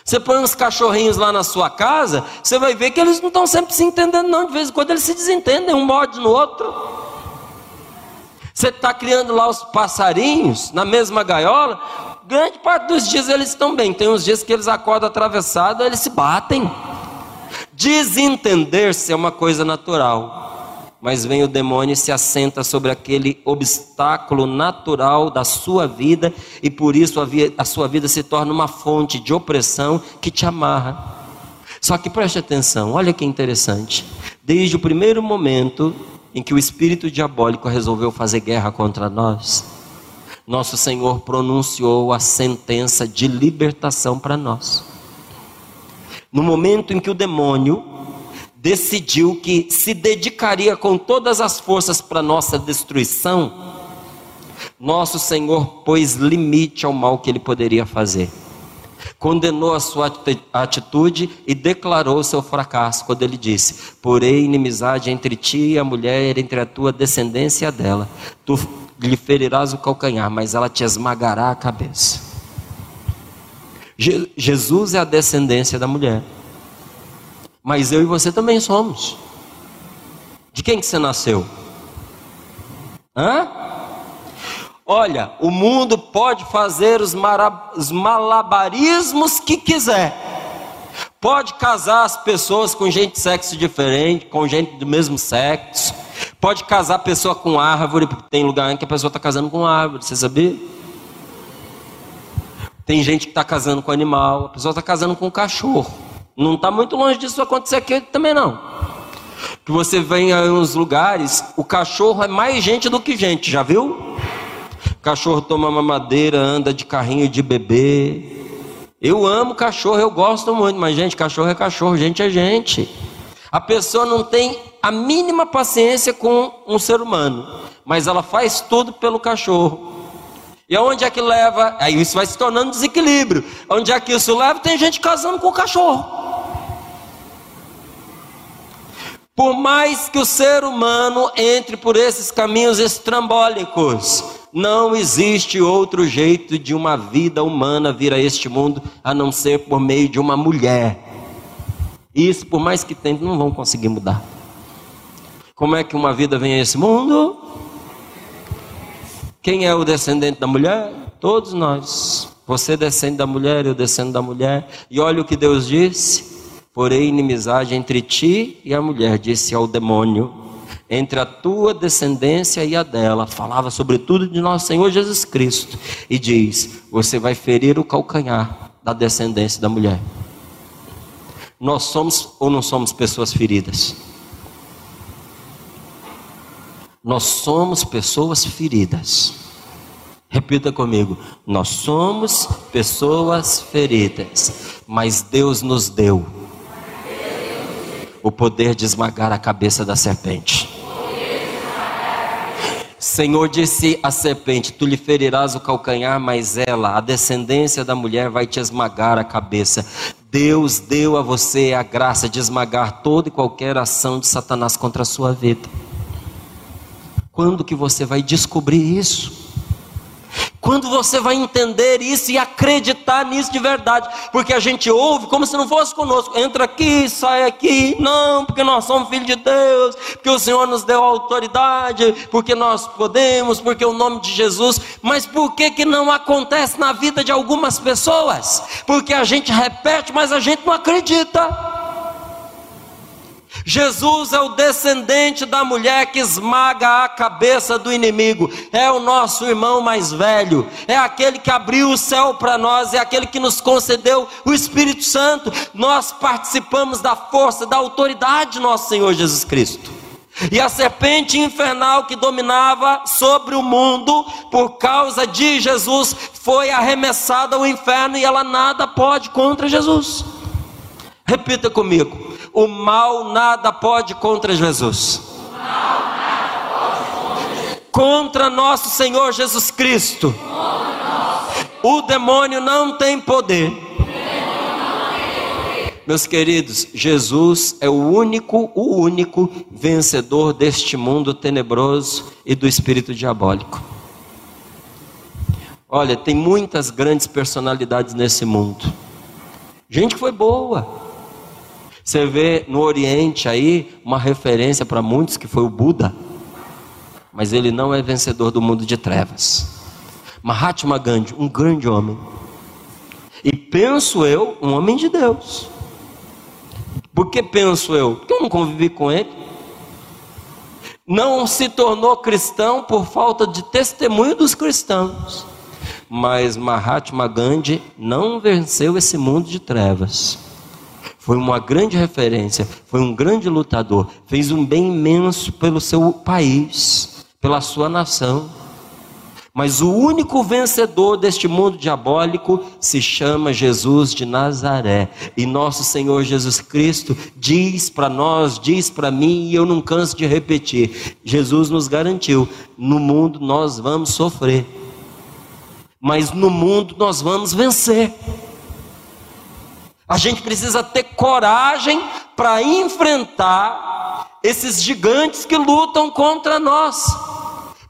Você põe uns cachorrinhos lá na sua casa, você vai ver que eles não estão sempre se entendendo, não. De vez em quando eles se desentendem, um morde no outro. Você está criando lá os passarinhos na mesma gaiola, grande parte dos dias eles estão bem. Tem uns dias que eles acordam atravessados, eles se batem. Desentender-se é uma coisa natural mas vem o demônio e se assenta sobre aquele obstáculo natural da sua vida, e por isso a, a sua vida se torna uma fonte de opressão que te amarra. Só que preste atenção, olha que interessante. Desde o primeiro momento em que o espírito diabólico resolveu fazer guerra contra nós, nosso Senhor pronunciou a sentença de libertação para nós. No momento em que o demônio decidiu que se dedicaria com todas as forças para nossa destruição, nosso Senhor pôs limite ao mal que ele poderia fazer. Condenou a sua atitude e declarou seu fracasso quando ele disse: Porém, inimizade entre ti e a mulher, entre a tua descendência e a dela. Tu lhe ferirás o calcanhar, mas ela te esmagará a cabeça. Je Jesus é a descendência da mulher. Mas eu e você também somos. De quem que você nasceu? Hã? Olha, o mundo pode fazer os, os malabarismos que quiser. Pode casar as pessoas com gente de sexo diferente, com gente do mesmo sexo. Pode casar a pessoa com árvore, porque tem lugar em que a pessoa está casando com árvore, você sabia? Tem gente que está casando com animal, a pessoa está casando com cachorro. Não está muito longe disso acontecer aqui também não. Que você vem em uns lugares, o cachorro é mais gente do que gente, já viu? Cachorro toma mamadeira, anda de carrinho de bebê. Eu amo cachorro, eu gosto muito, mas gente, cachorro é cachorro, gente é gente. A pessoa não tem a mínima paciência com um ser humano, mas ela faz tudo pelo cachorro. E aonde é que leva? Aí isso vai se tornando desequilíbrio. Onde é que isso leva? Tem gente casando com o cachorro. Por mais que o ser humano entre por esses caminhos estrambólicos, não existe outro jeito de uma vida humana vir a este mundo a não ser por meio de uma mulher. Isso, por mais que tentem, não vão conseguir mudar. Como é que uma vida vem a esse mundo? Quem é o descendente da mulher? Todos nós. Você descende da mulher, eu descendo da mulher. E olha o que Deus disse: Porém, inimizade entre ti e a mulher, disse ao demônio, entre a tua descendência e a dela. Falava sobretudo de nosso Senhor Jesus Cristo. E diz: Você vai ferir o calcanhar da descendência da mulher. Nós somos ou não somos pessoas feridas? Nós somos pessoas feridas. Repita comigo: nós somos pessoas feridas, mas Deus nos deu o poder de esmagar a cabeça da serpente. Senhor disse à serpente: Tu lhe ferirás o calcanhar, mas ela, a descendência da mulher, vai te esmagar a cabeça. Deus deu a você a graça de esmagar toda e qualquer ação de Satanás contra a sua vida. Quando que você vai descobrir isso? Quando você vai entender isso e acreditar nisso de verdade, porque a gente ouve como se não fosse conosco, entra aqui, sai aqui, não, porque nós somos filhos de Deus, porque o Senhor nos deu autoridade, porque nós podemos, porque o nome de Jesus, mas por que que não acontece na vida de algumas pessoas? Porque a gente repete, mas a gente não acredita. Jesus é o descendente da mulher que esmaga a cabeça do inimigo, é o nosso irmão mais velho, é aquele que abriu o céu para nós, é aquele que nos concedeu o Espírito Santo. Nós participamos da força, da autoridade de nosso Senhor Jesus Cristo. E a serpente infernal que dominava sobre o mundo, por causa de Jesus, foi arremessada ao inferno e ela nada pode contra Jesus. Repita comigo o mal nada pode contra Jesus. Contra nosso Senhor Jesus Cristo. O demônio não tem poder. Meus queridos, Jesus é o único, o único vencedor deste mundo tenebroso e do espírito diabólico. Olha, tem muitas grandes personalidades nesse mundo. Gente que foi boa, você vê no Oriente aí uma referência para muitos que foi o Buda, mas ele não é vencedor do mundo de trevas. Mahatma Gandhi, um grande homem, e penso eu, um homem de Deus. Por que penso eu? Porque eu não convivi com ele. Não se tornou cristão por falta de testemunho dos cristãos. Mas Mahatma Gandhi não venceu esse mundo de trevas foi uma grande referência, foi um grande lutador, fez um bem imenso pelo seu país, pela sua nação. Mas o único vencedor deste mundo diabólico se chama Jesus de Nazaré. E nosso Senhor Jesus Cristo diz para nós, diz para mim, e eu não canso de repetir: Jesus nos garantiu: no mundo nós vamos sofrer, mas no mundo nós vamos vencer. A gente precisa ter coragem para enfrentar esses gigantes que lutam contra nós.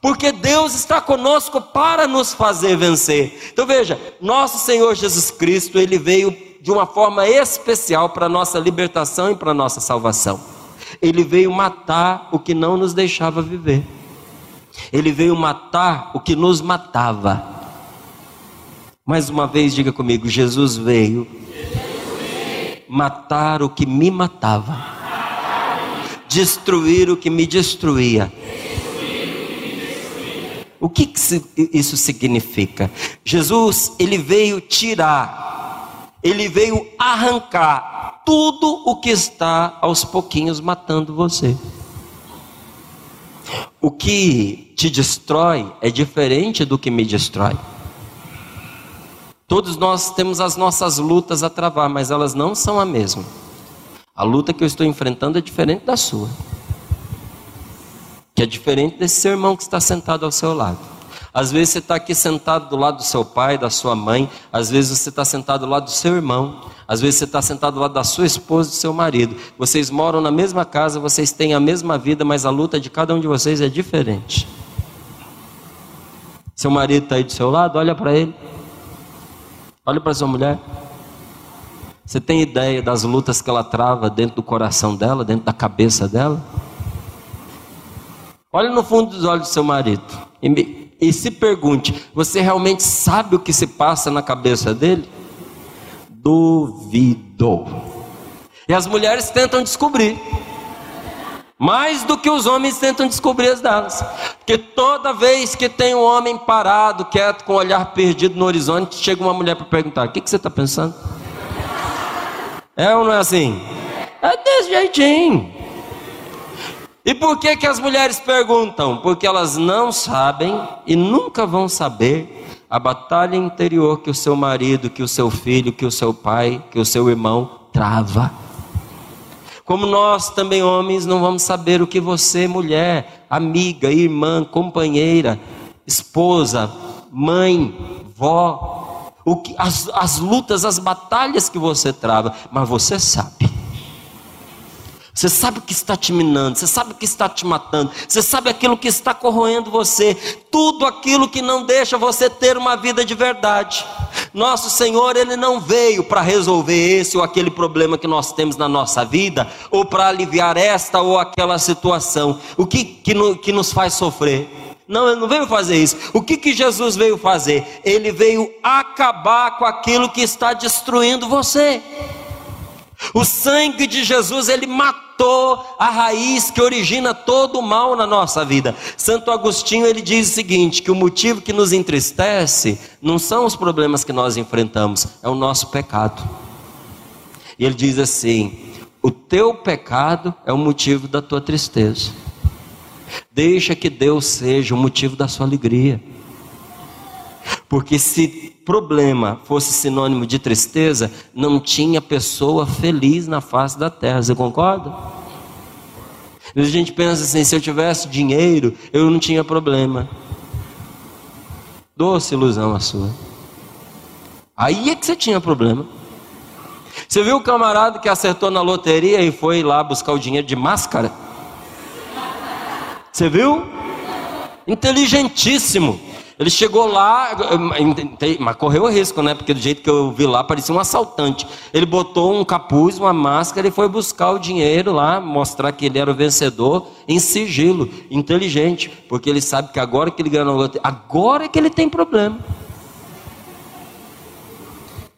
Porque Deus está conosco para nos fazer vencer. Então veja, nosso Senhor Jesus Cristo, ele veio de uma forma especial para nossa libertação e para nossa salvação. Ele veio matar o que não nos deixava viver. Ele veio matar o que nos matava. Mais uma vez diga comigo, Jesus veio matar o que me matava, destruir o que me destruía. O que isso significa? Jesus, ele veio tirar, ele veio arrancar tudo o que está aos pouquinhos matando você. O que te destrói é diferente do que me destrói. Todos nós temos as nossas lutas a travar, mas elas não são a mesma. A luta que eu estou enfrentando é diferente da sua. Que é diferente desse seu irmão que está sentado ao seu lado. Às vezes você está aqui sentado do lado do seu pai, da sua mãe. Às vezes você está sentado do lado do seu irmão. Às vezes você está sentado do lado da sua esposa, do seu marido. Vocês moram na mesma casa, vocês têm a mesma vida, mas a luta de cada um de vocês é diferente. Seu marido está aí do seu lado, olha para ele. Olha para sua mulher. Você tem ideia das lutas que ela trava dentro do coração dela, dentro da cabeça dela? Olhe no fundo dos olhos do seu marido e, me, e se pergunte: você realmente sabe o que se passa na cabeça dele? Duvido. E as mulheres tentam descobrir. Mais do que os homens tentam descobrir as delas. Porque toda vez que tem um homem parado, quieto, com o olhar perdido no horizonte, chega uma mulher para perguntar: O que, que você está pensando? É ou não é assim? É desse jeitinho. E por que, que as mulheres perguntam? Porque elas não sabem e nunca vão saber a batalha interior que o seu marido, que o seu filho, que o seu pai, que o seu irmão trava. Como nós também, homens, não vamos saber o que você, mulher, amiga, irmã, companheira, esposa, mãe, vó, o que, as, as lutas, as batalhas que você trava, mas você sabe. Você sabe o que está te minando, você sabe o que está te matando, você sabe aquilo que está corroendo você, tudo aquilo que não deixa você ter uma vida de verdade. Nosso Senhor, Ele não veio para resolver esse ou aquele problema que nós temos na nossa vida, ou para aliviar esta ou aquela situação. O que, que, no, que nos faz sofrer? Não, ele não veio fazer isso. O que, que Jesus veio fazer? Ele veio acabar com aquilo que está destruindo você. O sangue de Jesus, ele matou a raiz que origina todo o mal na nossa vida. Santo Agostinho, ele diz o seguinte, que o motivo que nos entristece não são os problemas que nós enfrentamos, é o nosso pecado. E ele diz assim: o teu pecado é o motivo da tua tristeza. Deixa que Deus seja o motivo da sua alegria. Porque se problema fosse sinônimo de tristeza, não tinha pessoa feliz na face da terra. Você concorda? A gente pensa assim: se eu tivesse dinheiro, eu não tinha problema. Doce ilusão a sua. Aí é que você tinha problema. Você viu o camarada que acertou na loteria e foi lá buscar o dinheiro de máscara? Você viu? Inteligentíssimo. Ele chegou lá, mas correu risco, né? Porque do jeito que eu vi lá, parecia um assaltante. Ele botou um capuz, uma máscara e foi buscar o dinheiro lá, mostrar que ele era o vencedor em sigilo, inteligente, porque ele sabe que agora que ele ganhou, agora é que ele tem problema.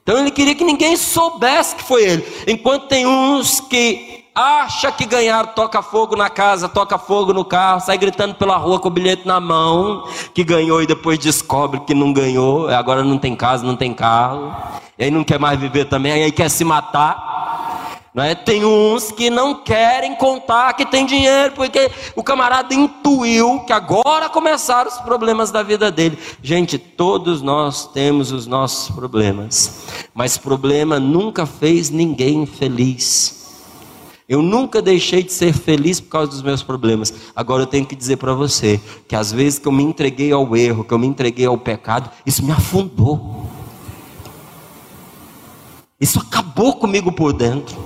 Então ele queria que ninguém soubesse que foi ele. Enquanto tem uns que acha que ganhar toca fogo na casa, toca fogo no carro, sai gritando pela rua com o bilhete na mão, que ganhou e depois descobre que não ganhou, agora não tem casa, não tem carro, e aí não quer mais viver também, aí quer se matar. Não é? Tem uns que não querem contar que tem dinheiro, porque o camarada intuiu que agora começaram os problemas da vida dele. Gente, todos nós temos os nossos problemas, mas problema nunca fez ninguém feliz. Eu nunca deixei de ser feliz por causa dos meus problemas. Agora eu tenho que dizer para você que às vezes que eu me entreguei ao erro, que eu me entreguei ao pecado, isso me afundou. Isso acabou comigo por dentro.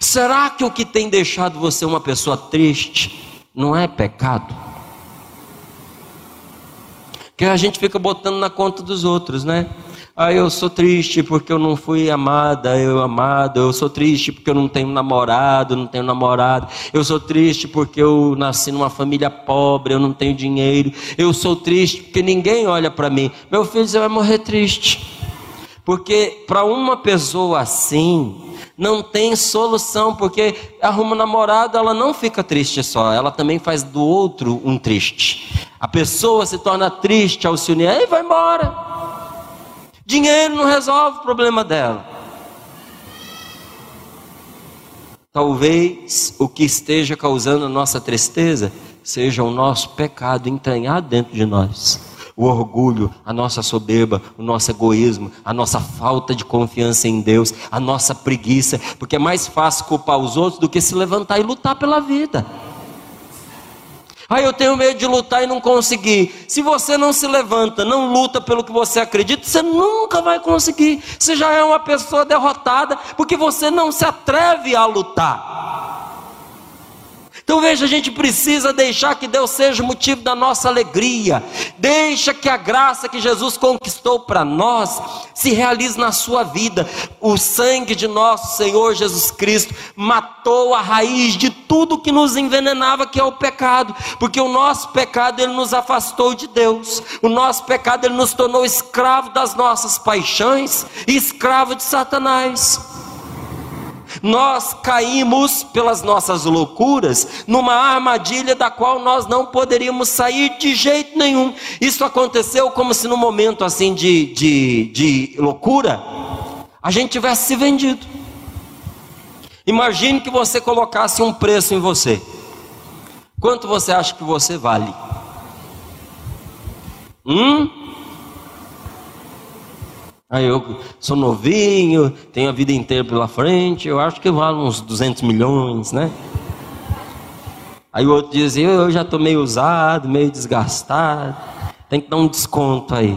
Será que o que tem deixado você uma pessoa triste não é pecado? Que a gente fica botando na conta dos outros, né? Ah, eu sou triste porque eu não fui amada, eu amado. Eu sou triste porque eu não tenho namorado, não tenho namorado. Eu sou triste porque eu nasci numa família pobre, eu não tenho dinheiro. Eu sou triste porque ninguém olha para mim. Meu filho, você vai morrer triste. Porque para uma pessoa assim, não tem solução, porque arruma um namorado, ela não fica triste só, ela também faz do outro um triste. A pessoa se torna triste ao se unir e vai embora. Dinheiro não resolve o problema dela. Talvez o que esteja causando a nossa tristeza seja o nosso pecado entranhado dentro de nós. O orgulho, a nossa soberba, o nosso egoísmo, a nossa falta de confiança em Deus, a nossa preguiça, porque é mais fácil culpar os outros do que se levantar e lutar pela vida. Ah, eu tenho medo de lutar e não conseguir. Se você não se levanta, não luta pelo que você acredita, você nunca vai conseguir. Você já é uma pessoa derrotada, porque você não se atreve a lutar. Então veja, a gente precisa deixar que Deus seja o motivo da nossa alegria. Deixa que a graça que Jesus conquistou para nós se realize na sua vida. O sangue de nosso Senhor Jesus Cristo matou a raiz de tudo que nos envenenava, que é o pecado, porque o nosso pecado ele nos afastou de Deus. O nosso pecado ele nos tornou escravo das nossas paixões e escravo de Satanás. Nós caímos pelas nossas loucuras numa armadilha da qual nós não poderíamos sair de jeito nenhum. Isso aconteceu como se no momento assim de, de, de loucura a gente tivesse se vendido. Imagine que você colocasse um preço em você. Quanto você acha que você vale? Hum? Aí eu sou novinho, tenho a vida inteira pela frente, eu acho que vale uns 200 milhões, né? Aí o outro diz, eu já estou meio usado, meio desgastado, tem que dar um desconto aí.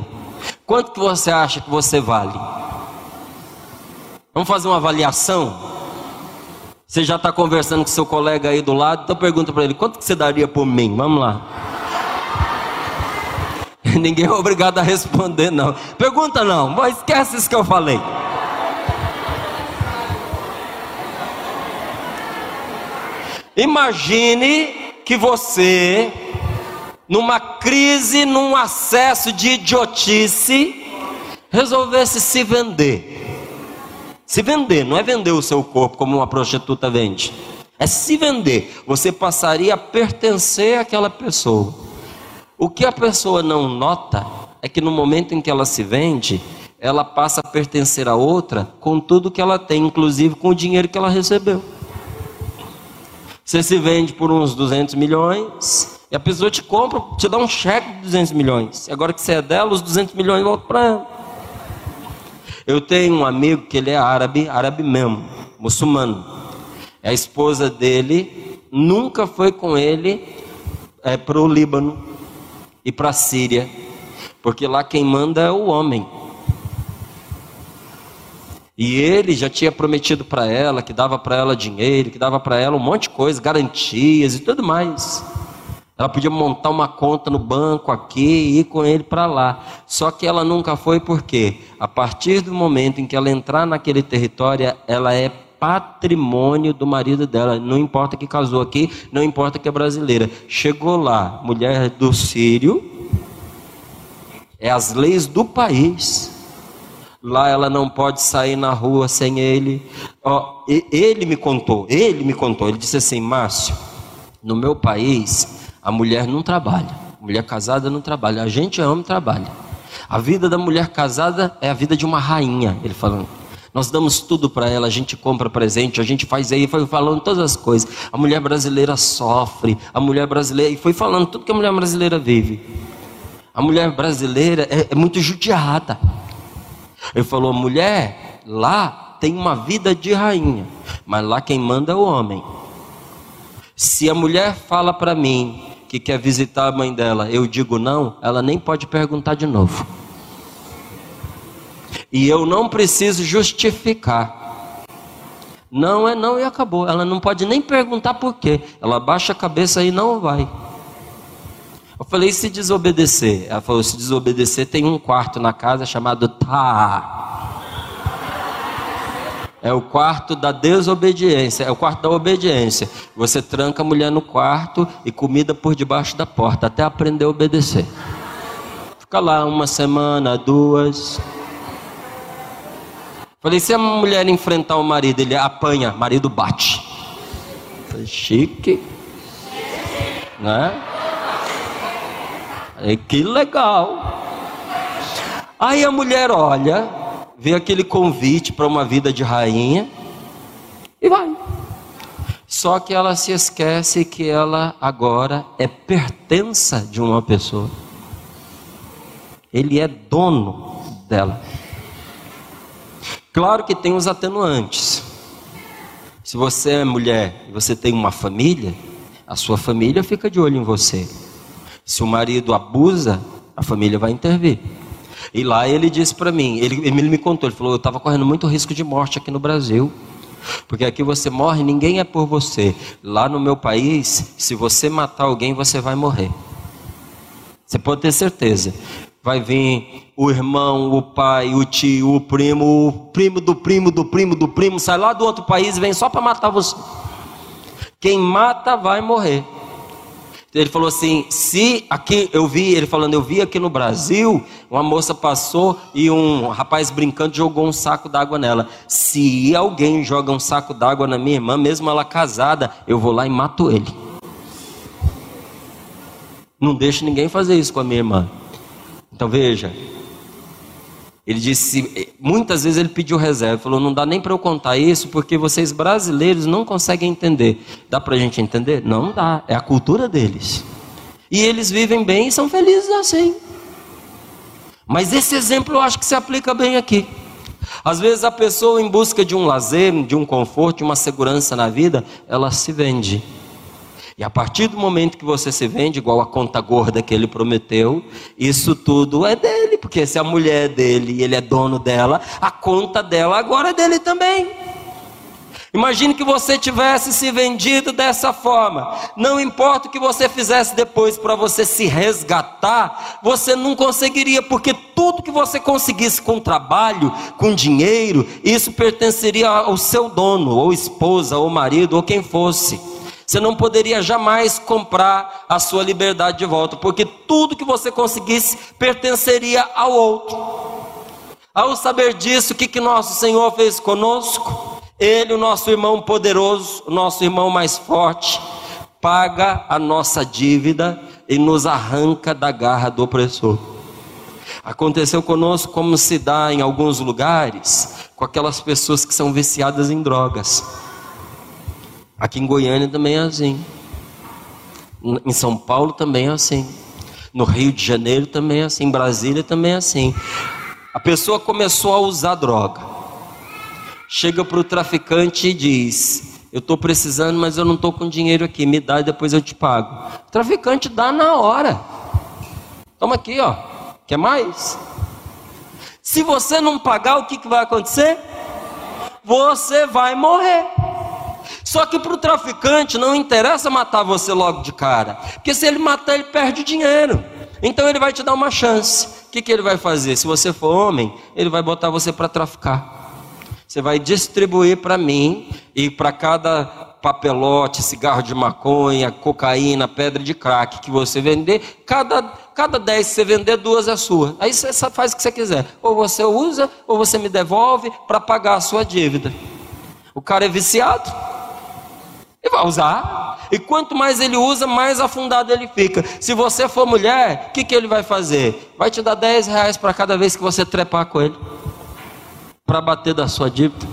Quanto que você acha que você vale? Vamos fazer uma avaliação? Você já está conversando com seu colega aí do lado, então pergunta para ele: quanto que você daria por mim? Vamos lá. Ninguém é obrigado a responder, não. Pergunta não, mas esquece isso que eu falei. Imagine que você, numa crise, num acesso de idiotice, resolvesse se vender. Se vender, não é vender o seu corpo como uma prostituta vende. É se vender. Você passaria a pertencer àquela pessoa. O que a pessoa não nota é que no momento em que ela se vende, ela passa a pertencer a outra com tudo que ela tem, inclusive com o dinheiro que ela recebeu. Você se vende por uns 200 milhões e a pessoa te compra, te dá um cheque de 200 milhões. E agora que você é dela, os 200 milhões voltam para ela. Eu tenho um amigo que ele é árabe, árabe mesmo, muçulmano. A esposa dele nunca foi com ele é, para o Líbano e para a Síria, porque lá quem manda é o homem. E ele já tinha prometido para ela que dava para ela dinheiro, que dava para ela um monte de coisa, garantias e tudo mais. Ela podia montar uma conta no banco aqui e ir com ele para lá. Só que ela nunca foi porque, a partir do momento em que ela entrar naquele território, ela é patrimônio do marido dela. Não importa que casou aqui, não importa que é brasileira. Chegou lá, mulher do Sírio, é as leis do país. Lá ela não pode sair na rua sem ele. Ele me contou, ele me contou. Ele disse assim: Márcio, no meu país a mulher não trabalha. Mulher casada não trabalha. A gente ama trabalha. A vida da mulher casada é a vida de uma rainha, ele falando. Nós damos tudo para ela, a gente compra presente, a gente faz aí, foi falando todas as coisas. A mulher brasileira sofre, a mulher brasileira, e foi falando tudo que a mulher brasileira vive. A mulher brasileira é, é muito judiada. Ele falou: mulher, lá tem uma vida de rainha, mas lá quem manda é o homem. Se a mulher fala para mim que quer visitar a mãe dela, eu digo não, ela nem pode perguntar de novo. E eu não preciso justificar. Não é não e acabou. Ela não pode nem perguntar por quê. Ela baixa a cabeça e não vai. Eu falei, se desobedecer? Ela falou, se desobedecer, tem um quarto na casa chamado Tá. É o quarto da desobediência, é o quarto da obediência. Você tranca a mulher no quarto e comida por debaixo da porta, até aprender a obedecer. Fica lá uma semana, duas. Falei, se a mulher enfrentar o marido, ele apanha, marido bate. Falei, chique. Né? É que legal. Aí a mulher olha, vê aquele convite para uma vida de rainha e vai. Só que ela se esquece que ela agora é pertença de uma pessoa. Ele é dono dela. Claro que tem os atenuantes. Se você é mulher e você tem uma família, a sua família fica de olho em você. Se o marido abusa, a família vai intervir. E lá ele disse para mim, ele, ele me contou, ele falou, eu estava correndo muito risco de morte aqui no Brasil. Porque aqui você morre, ninguém é por você. Lá no meu país, se você matar alguém, você vai morrer. Você pode ter certeza. Vai vir o irmão, o pai, o tio, o primo, o primo do primo do primo do primo, sai lá do outro país e vem só para matar você. Quem mata vai morrer. Ele falou assim: se aqui eu vi, ele falando, eu vi aqui no Brasil, uma moça passou e um rapaz brincando jogou um saco d'água nela. Se alguém joga um saco d'água na minha irmã, mesmo ela casada, eu vou lá e mato ele. Não deixo ninguém fazer isso com a minha irmã. Então veja, ele disse, muitas vezes ele pediu reserva, falou: não dá nem para eu contar isso, porque vocês brasileiros não conseguem entender. Dá para a gente entender? Não dá, é a cultura deles. E eles vivem bem e são felizes assim. Mas esse exemplo eu acho que se aplica bem aqui. Às vezes a pessoa, em busca de um lazer, de um conforto, de uma segurança na vida, ela se vende. E a partir do momento que você se vende, igual a conta gorda que ele prometeu, isso tudo é dele, porque se a mulher é dele e ele é dono dela, a conta dela agora é dele também. Imagine que você tivesse se vendido dessa forma. Não importa o que você fizesse depois para você se resgatar, você não conseguiria, porque tudo que você conseguisse com trabalho, com dinheiro, isso pertenceria ao seu dono, ou esposa, ou marido, ou quem fosse. Você não poderia jamais comprar a sua liberdade de volta, porque tudo que você conseguisse pertenceria ao outro. Ao saber disso, o que, que nosso Senhor fez conosco? Ele, o nosso irmão poderoso, o nosso irmão mais forte, paga a nossa dívida e nos arranca da garra do opressor. Aconteceu conosco como se dá em alguns lugares com aquelas pessoas que são viciadas em drogas. Aqui em Goiânia também é assim. Em São Paulo também é assim. No Rio de Janeiro também é assim. Em Brasília também é assim. A pessoa começou a usar droga chega para o traficante e diz: Eu estou precisando, mas eu não estou com dinheiro aqui, me dá e depois eu te pago. O traficante dá na hora. Toma aqui, ó. Quer mais? Se você não pagar, o que, que vai acontecer? Você vai morrer. Só que para o traficante não interessa matar você logo de cara, porque se ele matar, ele perde dinheiro. Então ele vai te dar uma chance. O que, que ele vai fazer? Se você for homem, ele vai botar você para traficar. Você vai distribuir para mim e para cada papelote, cigarro de maconha, cocaína, pedra de crack que você vender, cada, cada dez que você vender, duas é sua. Aí você faz o que você quiser. Ou você usa, ou você me devolve para pagar a sua dívida. O cara é viciado. Ele vai usar. E quanto mais ele usa, mais afundado ele fica. Se você for mulher, o que, que ele vai fazer? Vai te dar 10 reais para cada vez que você trepar com ele para bater da sua dívida.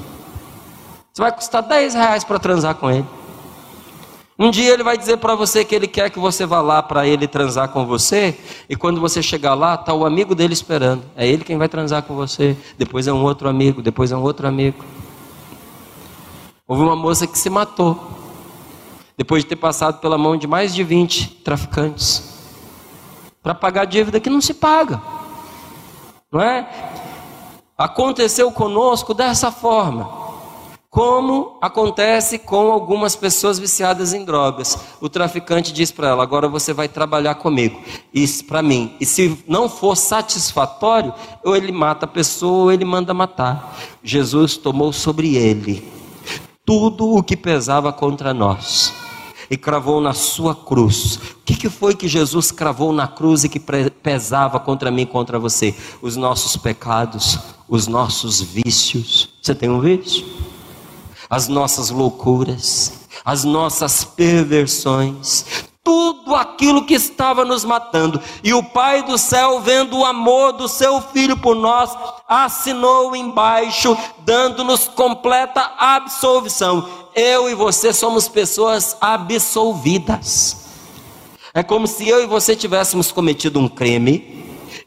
Você vai custar 10 reais para transar com ele. Um dia ele vai dizer para você que ele quer que você vá lá para ele transar com você, e quando você chegar lá, está o amigo dele esperando. É ele quem vai transar com você. Depois é um outro amigo, depois é um outro amigo. Houve uma moça que se matou, depois de ter passado pela mão de mais de 20 traficantes, para pagar dívida que não se paga. Não é? Aconteceu conosco dessa forma, como acontece com algumas pessoas viciadas em drogas. O traficante diz para ela: agora você vai trabalhar comigo, isso para mim. E se não for satisfatório, ou ele mata a pessoa ou ele manda matar. Jesus tomou sobre ele tudo o que pesava contra nós e cravou na sua cruz. O que, que foi que Jesus cravou na cruz e que pesava contra mim e contra você? Os nossos pecados, os nossos vícios. Você tem um vício? As nossas loucuras, as nossas perversões, tudo aquilo que estava nos matando. E o Pai do céu, vendo o amor do seu filho por nós, assinou embaixo, dando-nos completa absolvição. Eu e você somos pessoas absolvidas. É como se eu e você tivéssemos cometido um crime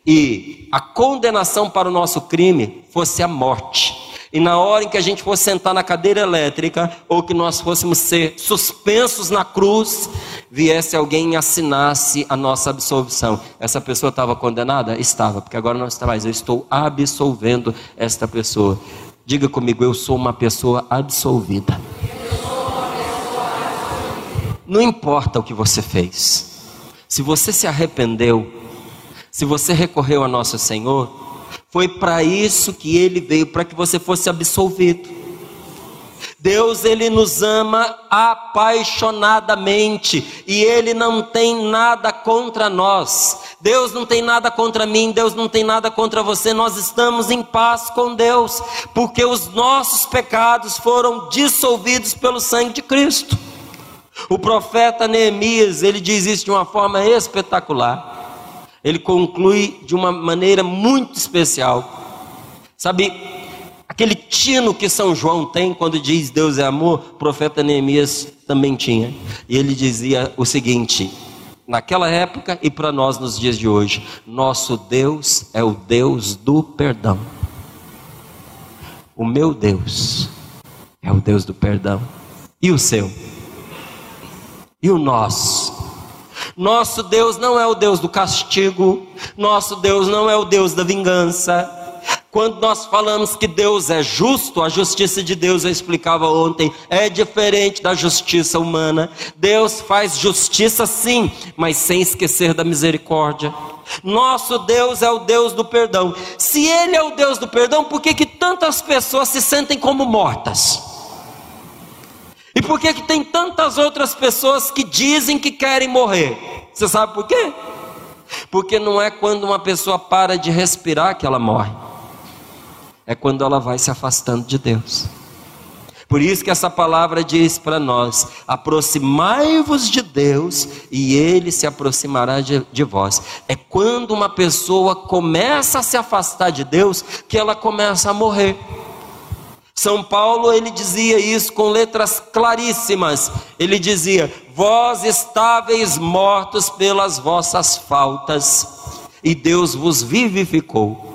e a condenação para o nosso crime fosse a morte. E na hora em que a gente fosse sentar na cadeira elétrica, ou que nós fôssemos ser suspensos na cruz, viesse alguém e assinasse a nossa absolvição. Essa pessoa estava condenada? Estava, porque agora não está mais. Eu estou absolvendo esta pessoa. Diga comigo, eu sou uma pessoa absolvida. Não importa o que você fez, se você se arrependeu, se você recorreu a nosso Senhor, foi para isso que ele veio, para que você fosse absolvido. Deus ele nos ama apaixonadamente e ele não tem nada contra nós. Deus não tem nada contra mim, Deus não tem nada contra você. Nós estamos em paz com Deus, porque os nossos pecados foram dissolvidos pelo sangue de Cristo. O profeta Neemias, ele diz isso de uma forma espetacular ele conclui de uma maneira muito especial. Sabe, aquele tino que São João tem quando diz Deus é amor, o profeta Neemias também tinha. E ele dizia o seguinte: naquela época e para nós nos dias de hoje, nosso Deus é o Deus do perdão. O meu Deus é o Deus do perdão. E o seu? E o nosso? Nosso Deus não é o Deus do castigo, nosso Deus não é o Deus da vingança. Quando nós falamos que Deus é justo, a justiça de Deus, eu explicava ontem, é diferente da justiça humana. Deus faz justiça sim, mas sem esquecer da misericórdia. Nosso Deus é o Deus do perdão. Se Ele é o Deus do perdão, por que, que tantas pessoas se sentem como mortas? E por que, que tem tantas outras pessoas que dizem que querem morrer? Você sabe por quê? Porque não é quando uma pessoa para de respirar que ela morre, é quando ela vai se afastando de Deus. Por isso que essa palavra diz para nós: aproximai-vos de Deus e Ele se aproximará de, de, vós. É quando uma pessoa começa a se afastar de Deus que ela começa a morrer. São Paulo ele dizia isso com letras claríssimas. Ele dizia: Vós estáveis mortos pelas vossas faltas, e Deus vos vivificou.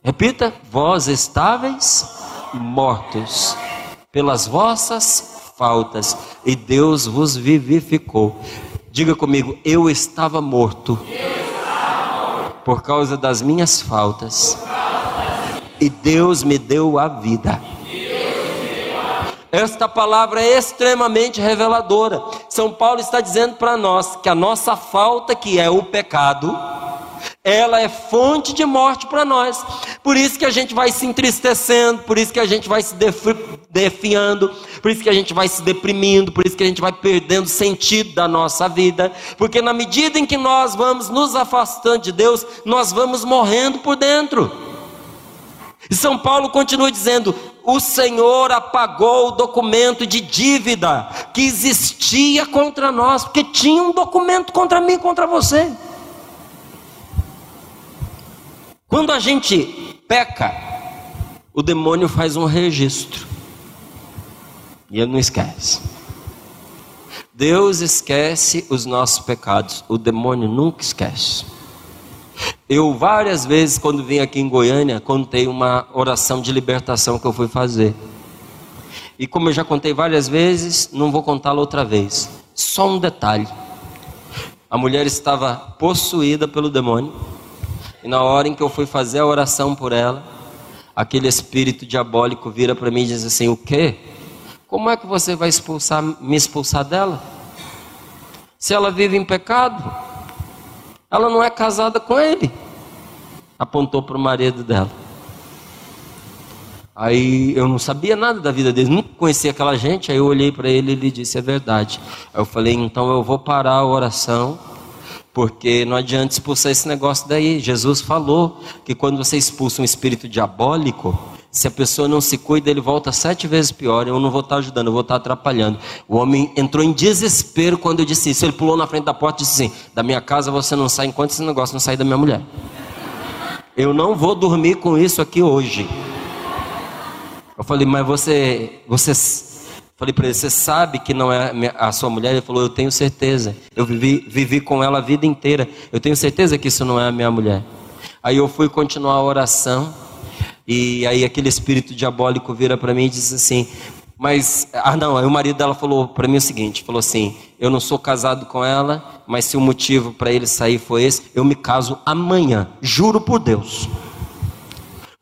Repita: Vós estáveis mortos pelas vossas faltas, e Deus vos vivificou. Diga comigo: Eu estava morto, por causa das minhas faltas e Deus me deu a vida. Esta palavra é extremamente reveladora. São Paulo está dizendo para nós que a nossa falta, que é o pecado, ela é fonte de morte para nós. Por isso que a gente vai se entristecendo, por isso que a gente vai se defiando, por isso que a gente vai se deprimindo, por isso que a gente vai perdendo sentido da nossa vida, porque na medida em que nós vamos nos afastando de Deus, nós vamos morrendo por dentro. E São Paulo continua dizendo: o Senhor apagou o documento de dívida que existia contra nós, porque tinha um documento contra mim e contra você. Quando a gente peca, o demônio faz um registro e ele não esquece. Deus esquece os nossos pecados, o demônio nunca esquece. Eu várias vezes, quando vim aqui em Goiânia, contei uma oração de libertação que eu fui fazer. E como eu já contei várias vezes, não vou contá-la outra vez. Só um detalhe: a mulher estava possuída pelo demônio, e na hora em que eu fui fazer a oração por ela, aquele espírito diabólico vira para mim e diz assim: O quê? Como é que você vai expulsar, me expulsar dela? Se ela vive em pecado? Ela não é casada com ele. Apontou para o marido dela. Aí eu não sabia nada da vida dele, nunca conhecia aquela gente. Aí eu olhei para ele e ele disse: É verdade. Aí eu falei: Então eu vou parar a oração, porque não adianta expulsar esse negócio daí. Jesus falou que quando você expulsa um espírito diabólico, se a pessoa não se cuida, ele volta sete vezes pior. Eu não vou estar ajudando, eu vou estar atrapalhando. O homem entrou em desespero quando eu disse isso. Ele pulou na frente da porta e disse assim: Da minha casa você não sai enquanto esse negócio não sair da minha mulher. Eu não vou dormir com isso aqui hoje. Eu falei, mas você, você, falei para ele, você sabe que não é a sua mulher? Ele falou, eu tenho certeza. Eu vivi, vivi com ela a vida inteira. Eu tenho certeza que isso não é a minha mulher. Aí eu fui continuar a oração. E aí aquele espírito diabólico vira para mim e diz assim: mas, ah não, aí o marido dela falou para mim o seguinte: falou assim, eu não sou casado com ela, mas se o motivo para ele sair foi esse, eu me caso amanhã, juro por Deus.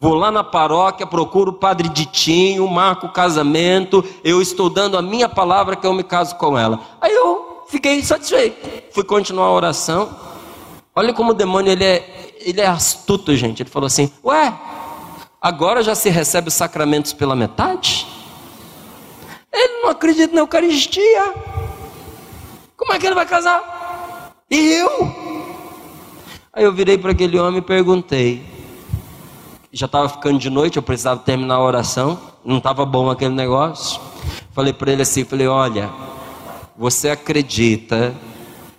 Vou lá na paróquia, procuro o padre Ditinho, marco o casamento, eu estou dando a minha palavra que eu me caso com ela. Aí eu fiquei satisfeito, fui continuar a oração. Olha como o demônio ele é, ele é astuto, gente. Ele falou assim: Ué, agora já se recebe os sacramentos pela metade? Ele não acredita na Eucaristia. Como é que ele vai casar? E eu? Aí eu virei para aquele homem e perguntei. Já estava ficando de noite, eu precisava terminar a oração. Não estava bom aquele negócio. Falei para ele assim, falei, olha, você acredita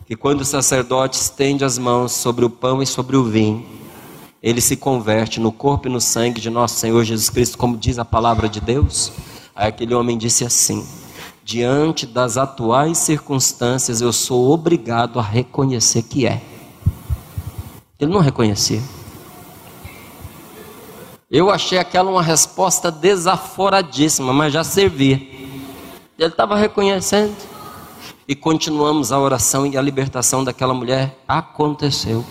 que quando o sacerdote estende as mãos sobre o pão e sobre o vinho, ele se converte no corpo e no sangue de nosso Senhor Jesus Cristo, como diz a palavra de Deus? Aí aquele homem disse assim: Diante das atuais circunstâncias, eu sou obrigado a reconhecer que é. Ele não reconhecia. Eu achei aquela uma resposta desaforadíssima, mas já servia. Ele estava reconhecendo. E continuamos a oração e a libertação daquela mulher aconteceu.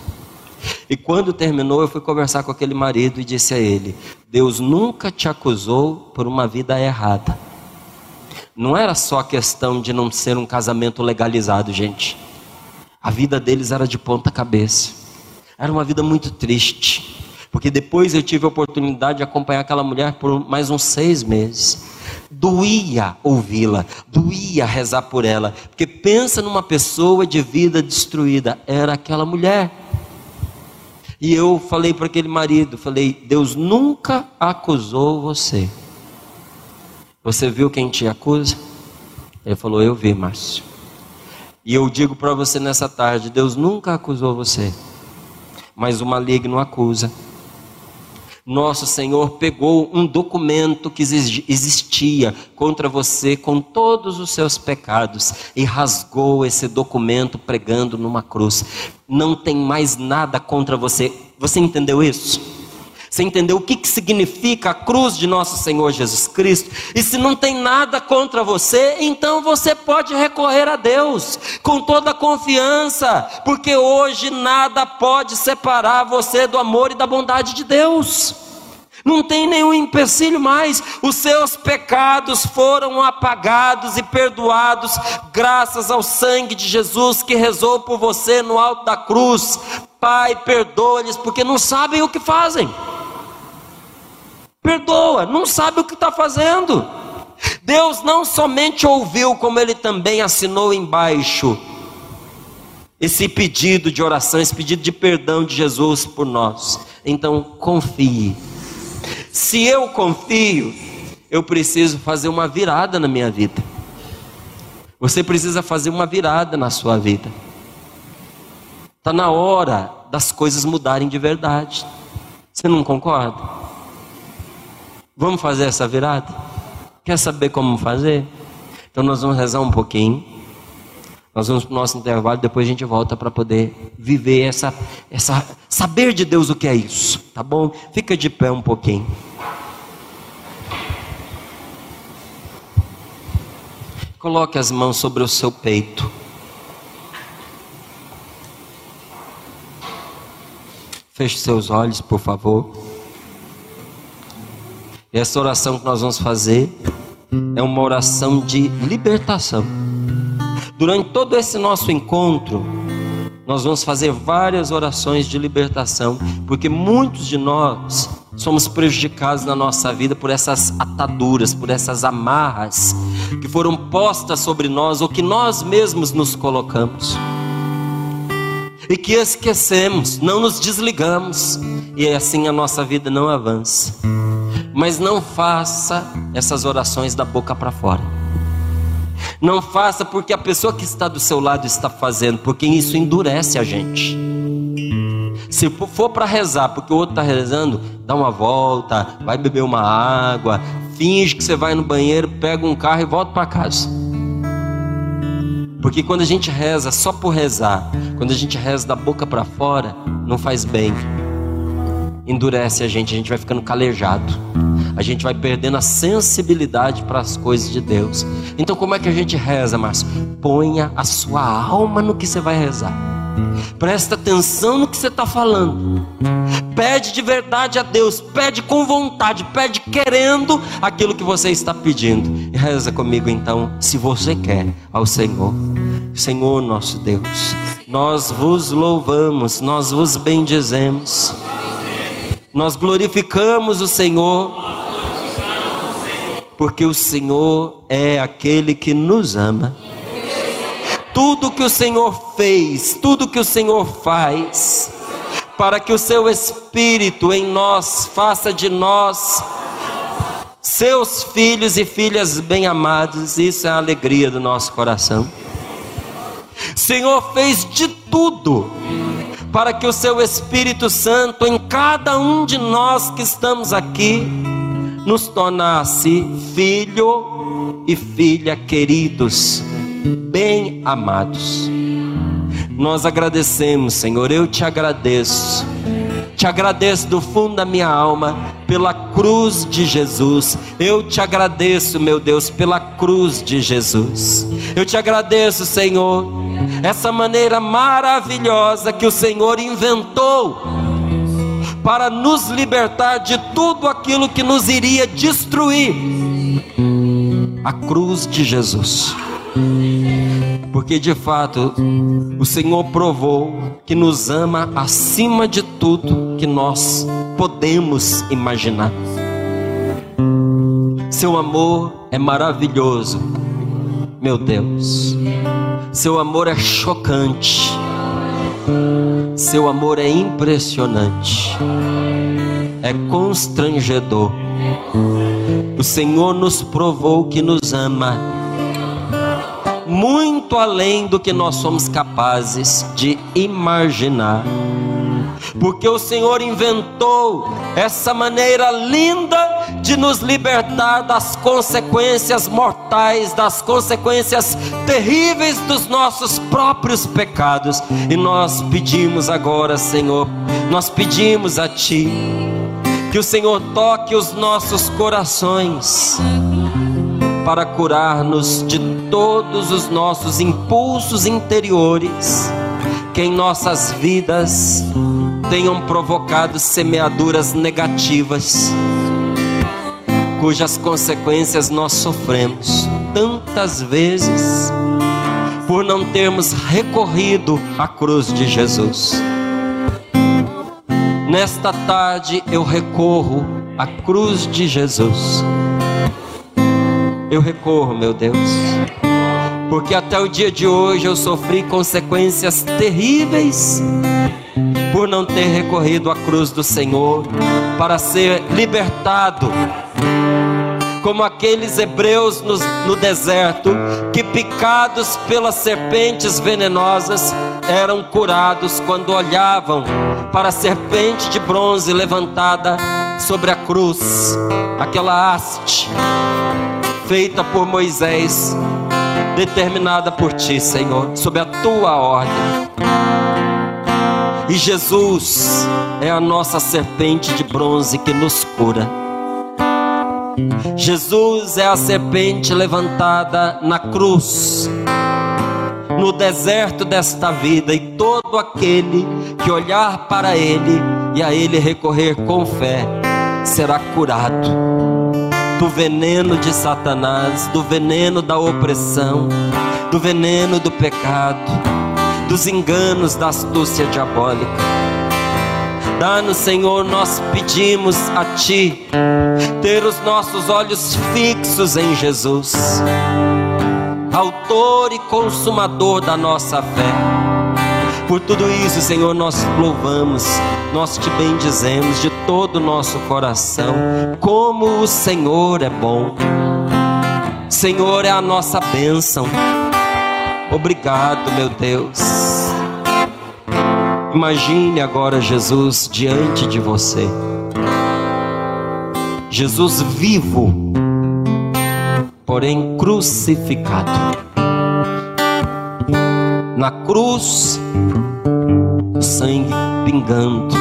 E quando terminou, eu fui conversar com aquele marido e disse a ele: Deus nunca te acusou por uma vida errada. Não era só questão de não ser um casamento legalizado, gente. A vida deles era de ponta cabeça. Era uma vida muito triste. Porque depois eu tive a oportunidade de acompanhar aquela mulher por mais uns seis meses. Doía ouvi-la, doía rezar por ela. Porque pensa numa pessoa de vida destruída. Era aquela mulher. E eu falei para aquele marido, falei, Deus nunca acusou você. Você viu quem te acusa? Ele falou: Eu vi, Márcio. E eu digo para você nessa tarde: Deus nunca acusou você, mas o maligno acusa. Nosso Senhor pegou um documento que existia contra você com todos os seus pecados e rasgou esse documento pregando numa cruz. Não tem mais nada contra você. Você entendeu isso? Você entendeu o que, que significa a cruz de nosso Senhor Jesus Cristo? E se não tem nada contra você, então você pode recorrer a Deus com toda a confiança, porque hoje nada pode separar você do amor e da bondade de Deus. Não tem nenhum empecilho mais, os seus pecados foram apagados e perdoados, graças ao sangue de Jesus que rezou por você no alto da cruz. Pai, perdoa-lhes, porque não sabem o que fazem perdoa, não sabe o que está fazendo. Deus não somente ouviu, como ele também assinou embaixo esse pedido de oração, esse pedido de perdão de Jesus por nós. Então, confie. Se eu confio, eu preciso fazer uma virada na minha vida. Você precisa fazer uma virada na sua vida. Está na hora das coisas mudarem de verdade. Você não concorda? Vamos fazer essa virada? Quer saber como fazer? Então nós vamos rezar um pouquinho. Nós vamos para o nosso intervalo, depois a gente volta para poder viver essa, essa, saber de Deus o que é isso, tá bom? Fica de pé um pouquinho. Coloque as mãos sobre o seu peito. Feche seus olhos, por favor. Essa oração que nós vamos fazer é uma oração de libertação. Durante todo esse nosso encontro, nós vamos fazer várias orações de libertação, porque muitos de nós somos prejudicados na nossa vida por essas ataduras, por essas amarras que foram postas sobre nós ou que nós mesmos nos colocamos. E que esquecemos, não nos desligamos, e assim a nossa vida não avança mas não faça essas orações da boca para fora. Não faça porque a pessoa que está do seu lado está fazendo, porque isso endurece a gente. Se for para rezar porque o outro está rezando, dá uma volta, vai beber uma água, finge que você vai no banheiro, pega um carro e volta para casa. Porque quando a gente reza só por rezar, quando a gente reza da boca para fora, não faz bem endurece a gente, a gente vai ficando calejado, a gente vai perdendo a sensibilidade para as coisas de Deus. Então, como é que a gente reza, Márcio? Ponha a sua alma no que você vai rezar. Presta atenção no que você está falando. Pede de verdade a Deus, pede com vontade, pede querendo aquilo que você está pedindo. E reza comigo então, se você quer, ao Senhor. Senhor nosso Deus, nós vos louvamos, nós vos bendizemos. Nós glorificamos o Senhor, porque o Senhor é aquele que nos ama. Tudo que o Senhor fez, tudo que o Senhor faz, para que o seu Espírito em nós faça de nós seus filhos e filhas bem-amados, isso é a alegria do nosso coração. Senhor fez de tudo para que o seu Espírito Santo em cada um de nós que estamos aqui nos tornasse filho e filha queridos, bem amados. Nós agradecemos, Senhor, eu te agradeço. Te agradeço do fundo da minha alma pela cruz de Jesus. Eu te agradeço, meu Deus, pela cruz de Jesus. Eu te agradeço, Senhor essa maneira maravilhosa que o Senhor inventou para nos libertar de tudo aquilo que nos iria destruir a cruz de Jesus. Porque de fato o Senhor provou que nos ama acima de tudo que nós podemos imaginar. Seu amor é maravilhoso, meu Deus. Seu amor é chocante. Seu amor é impressionante, é constrangedor. O Senhor nos provou que nos ama, muito além do que nós somos capazes de imaginar porque o Senhor inventou essa maneira linda de nos libertar das consequências mortais, das consequências terríveis dos nossos próprios pecados. E nós pedimos agora, Senhor, nós pedimos a Ti que o Senhor toque os nossos corações para curar-nos de todos os nossos impulsos interiores que em nossas vidas tenham provocado semeaduras negativas, cujas consequências nós sofremos tantas vezes por não termos recorrido à cruz de Jesus. Nesta tarde eu recorro à cruz de Jesus. Eu recorro, meu Deus, porque até o dia de hoje eu sofri consequências terríveis por não ter recorrido à cruz do Senhor para ser libertado. Como aqueles hebreus no, no deserto que, picados pelas serpentes venenosas, eram curados quando olhavam para a serpente de bronze levantada sobre a cruz, aquela haste feita por Moisés, determinada por ti, Senhor, sob a tua ordem. E Jesus é a nossa serpente de bronze que nos cura. Jesus é a serpente levantada na cruz, no deserto desta vida, e todo aquele que olhar para Ele e a Ele recorrer com fé será curado do veneno de Satanás, do veneno da opressão, do veneno do pecado dos enganos da astúcia diabólica. Dá-nos, Senhor, nós pedimos a Ti ter os nossos olhos fixos em Jesus, Autor e Consumador da nossa fé. Por tudo isso, Senhor, nós louvamos, nós te bendizemos de todo o nosso coração, como o Senhor é bom. Senhor é a nossa bênção. Obrigado, meu Deus. Imagine agora Jesus diante de você. Jesus vivo, porém crucificado. Na cruz, sangue pingando,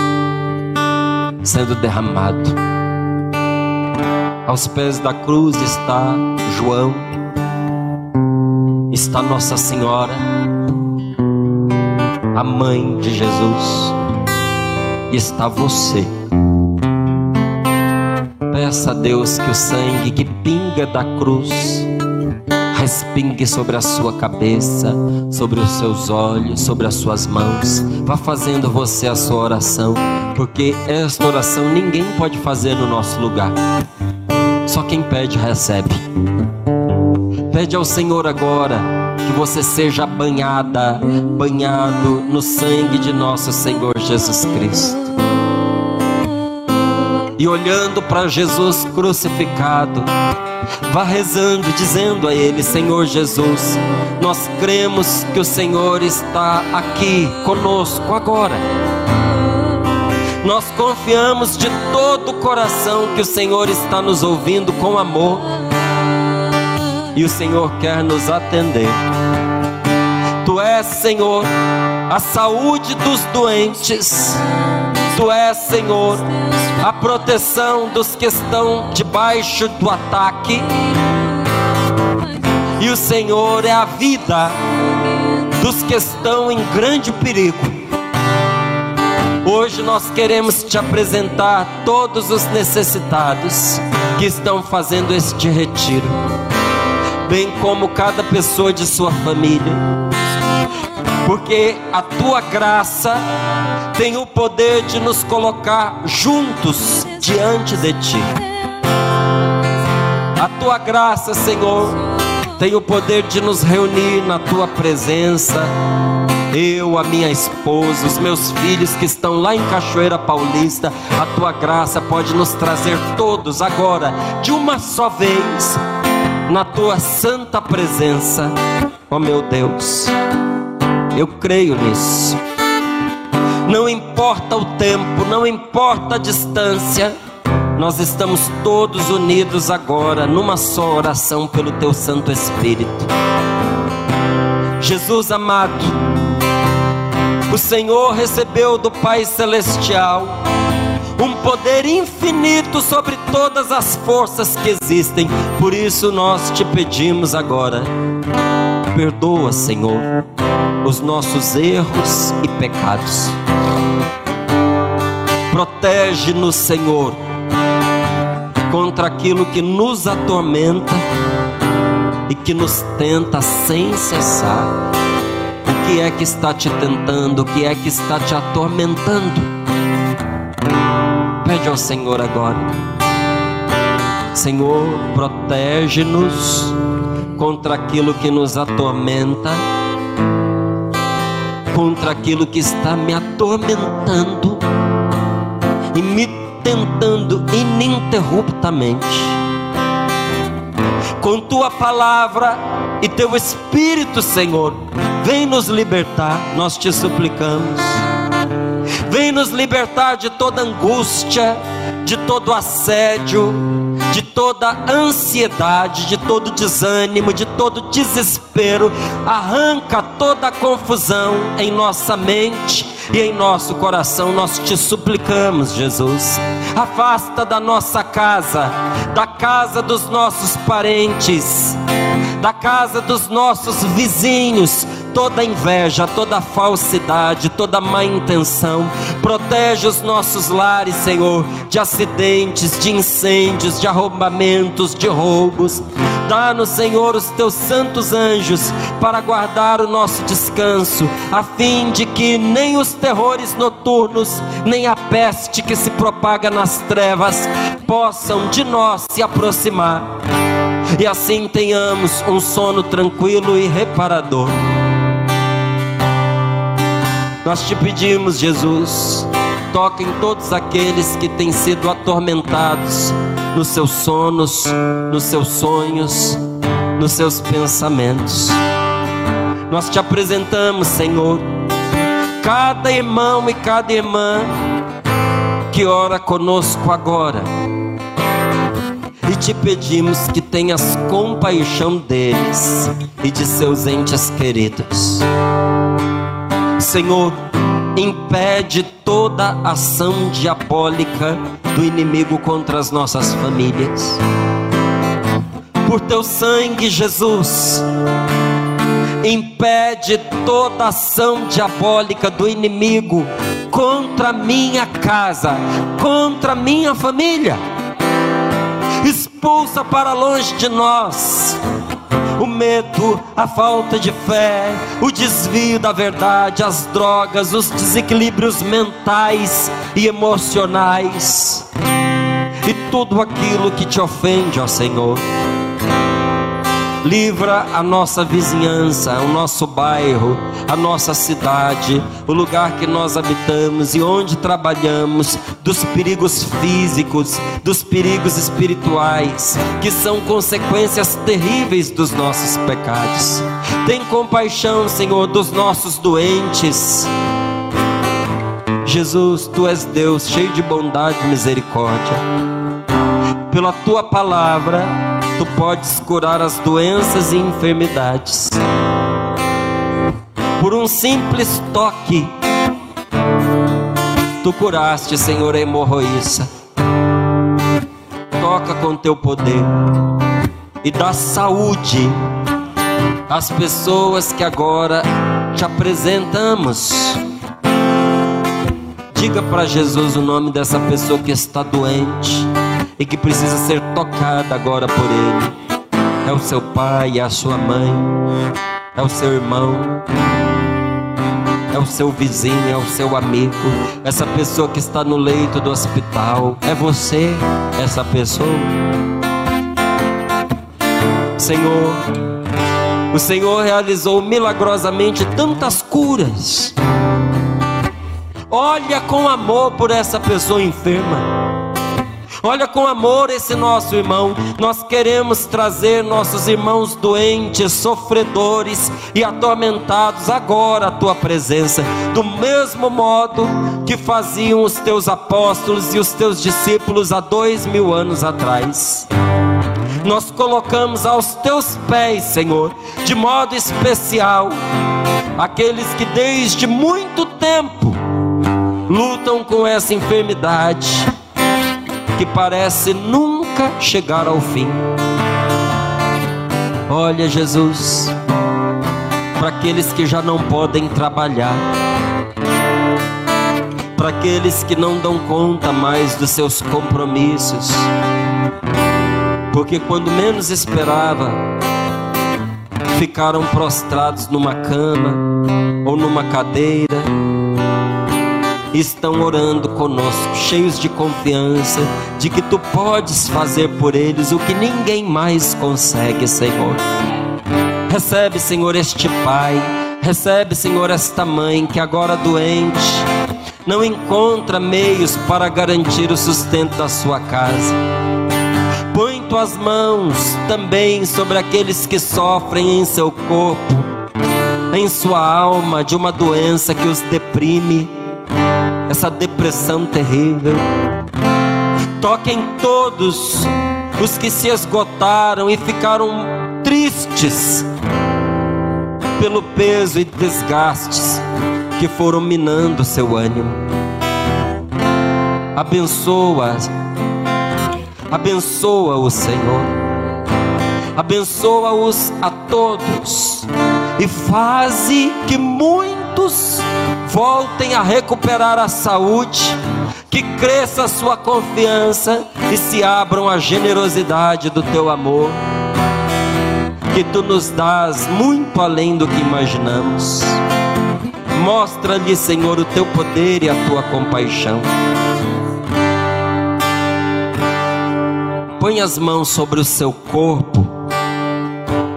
sendo derramado. Aos pés da cruz está João está Nossa Senhora, a mãe de Jesus, e está você. Peça a Deus que o sangue que pinga da cruz respingue sobre a sua cabeça, sobre os seus olhos, sobre as suas mãos. Vá fazendo você a sua oração, porque esta oração ninguém pode fazer no nosso lugar. Só quem pede recebe. Pede ao Senhor agora que você seja banhada, banhado no sangue de nosso Senhor Jesus Cristo. E olhando para Jesus crucificado, vá rezando, dizendo a Ele: Senhor Jesus, nós cremos que o Senhor está aqui conosco agora. Nós confiamos de todo o coração que o Senhor está nos ouvindo com amor e o Senhor quer nos atender. Tu és, Senhor, a saúde dos doentes. Tu és, Senhor, a proteção dos que estão debaixo do ataque. E o Senhor é a vida dos que estão em grande perigo. Hoje nós queremos te apresentar todos os necessitados que estão fazendo este retiro, bem como cada pessoa de sua família, porque a tua graça tem o poder de nos colocar juntos diante de ti. A tua graça, Senhor, tem o poder de nos reunir na tua presença. Eu, a minha esposa, os meus filhos que estão lá em Cachoeira Paulista, a tua graça pode nos trazer todos agora, de uma só vez, na tua santa presença, ó oh, meu Deus. Eu creio nisso. Não importa o tempo, não importa a distância, nós estamos todos unidos agora numa só oração pelo Teu Santo Espírito. Jesus amado, o Senhor recebeu do Pai Celestial um poder infinito sobre todas as forças que existem, por isso nós te pedimos agora, perdoa, Senhor, os nossos erros e pecados. Protege-nos, Senhor contra aquilo que nos atormenta e que nos tenta sem cessar. O que é que está te tentando? O que é que está te atormentando? Pede ao Senhor agora. Senhor, protege-nos contra aquilo que nos atormenta, contra aquilo que está me atormentando e me tentando ininterruptamente. Com tua palavra e teu Espírito, Senhor, vem nos libertar, nós te suplicamos. Vem nos libertar de toda angústia, de todo assédio, de toda ansiedade, de todo desânimo, de todo desespero. Arranca toda confusão em nossa mente e em nosso coração. Nós te suplicamos, Jesus. Afasta da nossa casa, da casa dos nossos parentes, da casa dos nossos vizinhos, toda inveja, toda falsidade, toda má intenção. Protege os nossos lares, Senhor, de acidentes, de incêndios, de arrombamentos, de roubos. Dá-nos, Senhor, os teus santos anjos para guardar o nosso descanso, a fim de que nem os terrores noturnos, nem a peste que se propaga nas trevas possam de nós se aproximar. E assim tenhamos um sono tranquilo e reparador. Nós te pedimos, Jesus, toca em todos aqueles que têm sido atormentados nos seus sonos, nos seus sonhos, nos seus pensamentos. Nós te apresentamos, Senhor, cada irmão e cada irmã que ora conosco agora. E te pedimos que tenhas compaixão deles e de seus entes queridos. Senhor, impede toda ação diabólica do inimigo contra as nossas famílias. Por teu sangue, Jesus, impede toda ação diabólica do inimigo contra minha casa, contra minha família. Expulsa para longe de nós o medo, a falta de fé, o desvio da verdade, as drogas, os desequilíbrios mentais e emocionais, e tudo aquilo que te ofende, ó Senhor. Livra a nossa vizinhança, o nosso bairro, a nossa cidade, o lugar que nós habitamos e onde trabalhamos, dos perigos físicos, dos perigos espirituais, que são consequências terríveis dos nossos pecados. Tem compaixão, Senhor, dos nossos doentes. Jesus, tu és Deus cheio de bondade e misericórdia. Pela tua palavra, podes curar as doenças e enfermidades. Por um simples toque, tu curaste, Senhor, a hemorroíça. Toca com teu poder e dá saúde às pessoas que agora te apresentamos. Diga para Jesus o nome dessa pessoa que está doente e que precisa ser tocada agora por Ele. É o seu pai, é a sua mãe, é o seu irmão, é o seu vizinho, é o seu amigo, essa pessoa que está no leito do hospital. É você, essa pessoa. Senhor, o Senhor realizou milagrosamente tantas curas. Olha com amor por essa pessoa enferma. Olha com amor esse nosso irmão. Nós queremos trazer nossos irmãos doentes, sofredores e atormentados agora à tua presença, do mesmo modo que faziam os teus apóstolos e os teus discípulos há dois mil anos atrás. Nós colocamos aos teus pés, Senhor, de modo especial, aqueles que desde muito tempo lutam com essa enfermidade, que parece nunca chegar ao fim. Olha, Jesus, para aqueles que já não podem trabalhar, para aqueles que não dão conta mais dos seus compromissos, porque quando menos esperava, ficaram prostrados numa cama ou numa cadeira estão orando conosco, cheios de confiança de que tu podes fazer por eles o que ninguém mais consegue, Senhor. Recebe, Senhor, este pai, recebe, Senhor, esta mãe que agora doente não encontra meios para garantir o sustento da sua casa. Põe tuas mãos também sobre aqueles que sofrem em seu corpo, em sua alma de uma doença que os deprime essa depressão terrível. Toquem todos os que se esgotaram e ficaram tristes pelo peso e desgastes que foram minando seu ânimo. Abençoa, abençoa o Senhor, abençoa-os a todos e faze que muitos voltem a recuperar a saúde, que cresça a sua confiança e se abram à generosidade do teu amor, que tu nos dás muito além do que imaginamos. Mostra-lhe, Senhor, o teu poder e a tua compaixão. Põe as mãos sobre o seu corpo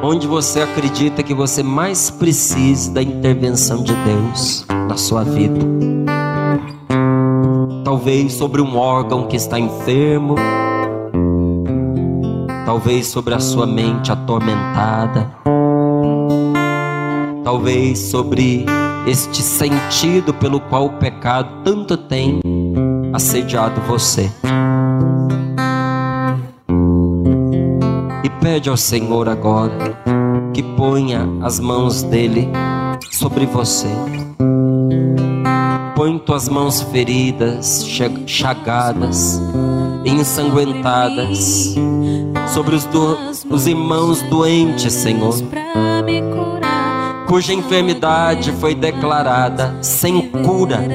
onde você acredita que você mais precisa da intervenção de Deus na sua vida. Talvez sobre um órgão que está enfermo, talvez sobre a sua mente atormentada, talvez sobre este sentido pelo qual o pecado tanto tem assediado você. Pede ao Senhor agora que ponha as mãos dele sobre você. Põe tuas mãos feridas, chagadas, ensanguentadas sobre os, do, os irmãos doentes, Senhor, cuja enfermidade foi declarada sem cura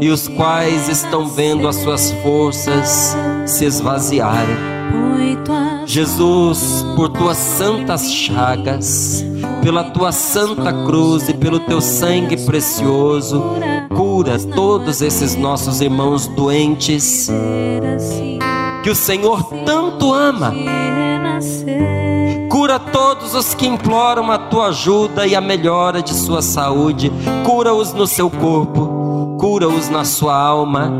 e os quais estão vendo as suas forças se esvaziarem. Jesus, por tuas santas chagas, pela tua santa cruz e pelo teu sangue precioso, cura todos esses nossos irmãos doentes que o Senhor tanto ama. Cura todos os que imploram a tua ajuda e a melhora de sua saúde. Cura-os no seu corpo, cura-os na sua alma.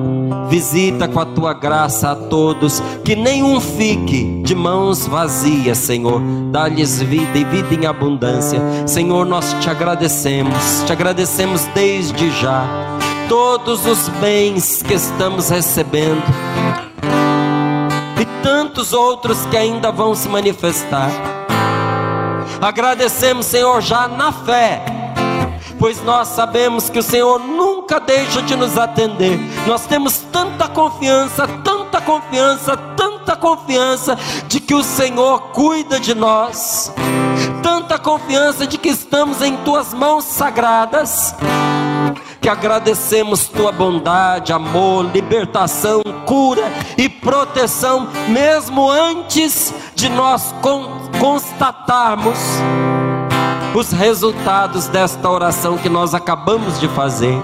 Visita com a tua graça a todos, que nenhum fique de mãos vazias, Senhor. Dá-lhes vida e vida em abundância. Senhor, nós te agradecemos, te agradecemos desde já todos os bens que estamos recebendo e tantos outros que ainda vão se manifestar. Agradecemos, Senhor, já na fé, pois nós sabemos que o Senhor nunca deixa de nos atender. Nós temos tanta confiança, tanta confiança, tanta confiança de que o Senhor cuida de nós tanta confiança de que estamos em tuas mãos sagradas, que agradecemos tua bondade, amor, libertação, cura e proteção, mesmo antes de nós constatarmos os resultados desta oração que nós acabamos de fazer.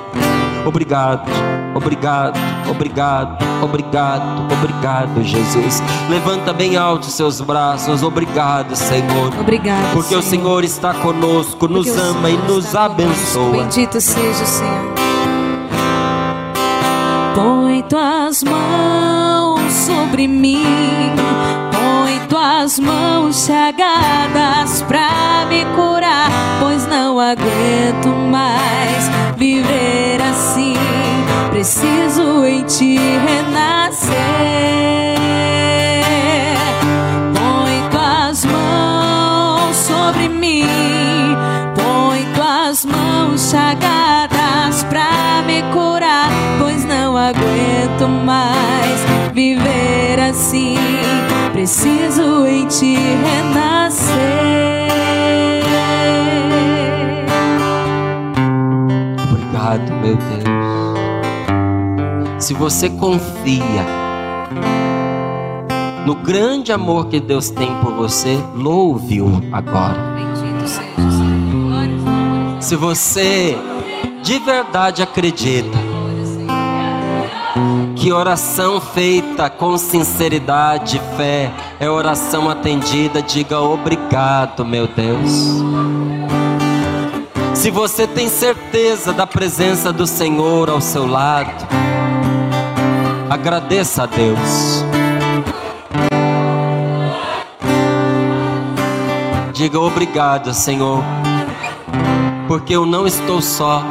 Obrigado, obrigado, obrigado, obrigado, obrigado, Jesus. Levanta bem alto seus braços. Obrigado, Senhor. Obrigado. Porque Senhor. o Senhor está conosco, nos Porque ama e nos abençoa. Bendito seja o Senhor. Põe tuas mãos sobre mim. Tuas mãos chagadas pra me curar, pois não aguento mais viver assim. Preciso em ti renascer. Põe tuas mãos sobre mim. Põe tuas mãos chagadas pra me curar, pois não aguento mais viver assim. Preciso em ti renascer. obrigado, meu Deus. Se você confia no grande amor que Deus tem por você, louve-o agora. Se você de verdade acredita que oração feita com sinceridade e fé é oração atendida, diga obrigado, meu Deus. Se você tem certeza da presença do Senhor ao seu lado, agradeça a Deus. Diga obrigado, Senhor, porque eu não estou só.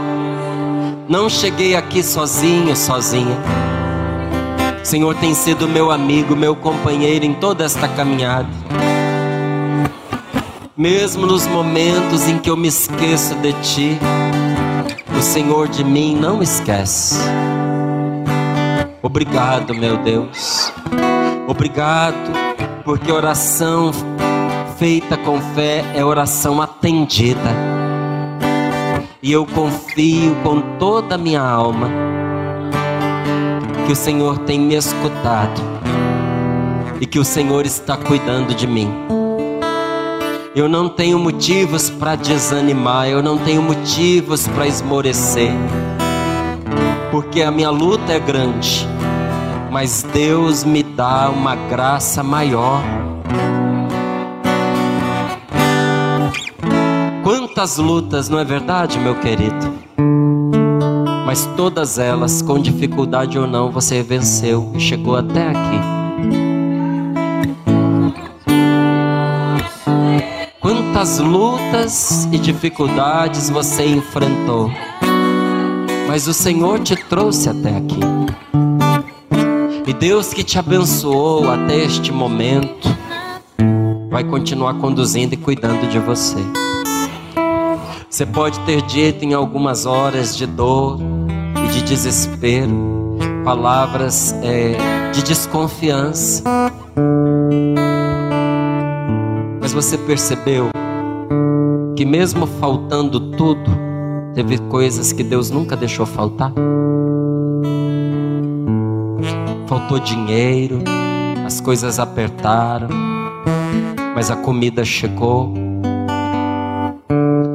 Não cheguei aqui sozinho, sozinha. Senhor tem sido meu amigo, meu companheiro em toda esta caminhada. Mesmo nos momentos em que eu me esqueço de ti, o Senhor de mim não esquece. Obrigado, meu Deus. Obrigado, porque oração feita com fé é oração atendida. E eu confio com toda a minha alma que o Senhor tem me escutado e que o Senhor está cuidando de mim. Eu não tenho motivos para desanimar, eu não tenho motivos para esmorecer, porque a minha luta é grande, mas Deus me dá uma graça maior. Quantas lutas, não é verdade, meu querido? Mas todas elas, com dificuldade ou não, você venceu e chegou até aqui. Quantas lutas e dificuldades você enfrentou, mas o Senhor te trouxe até aqui. E Deus que te abençoou até este momento, vai continuar conduzindo e cuidando de você. Você pode ter dito em algumas horas de dor de desespero, palavras é, de desconfiança. Mas você percebeu que, mesmo faltando tudo, teve coisas que Deus nunca deixou faltar? Faltou dinheiro, as coisas apertaram, mas a comida chegou,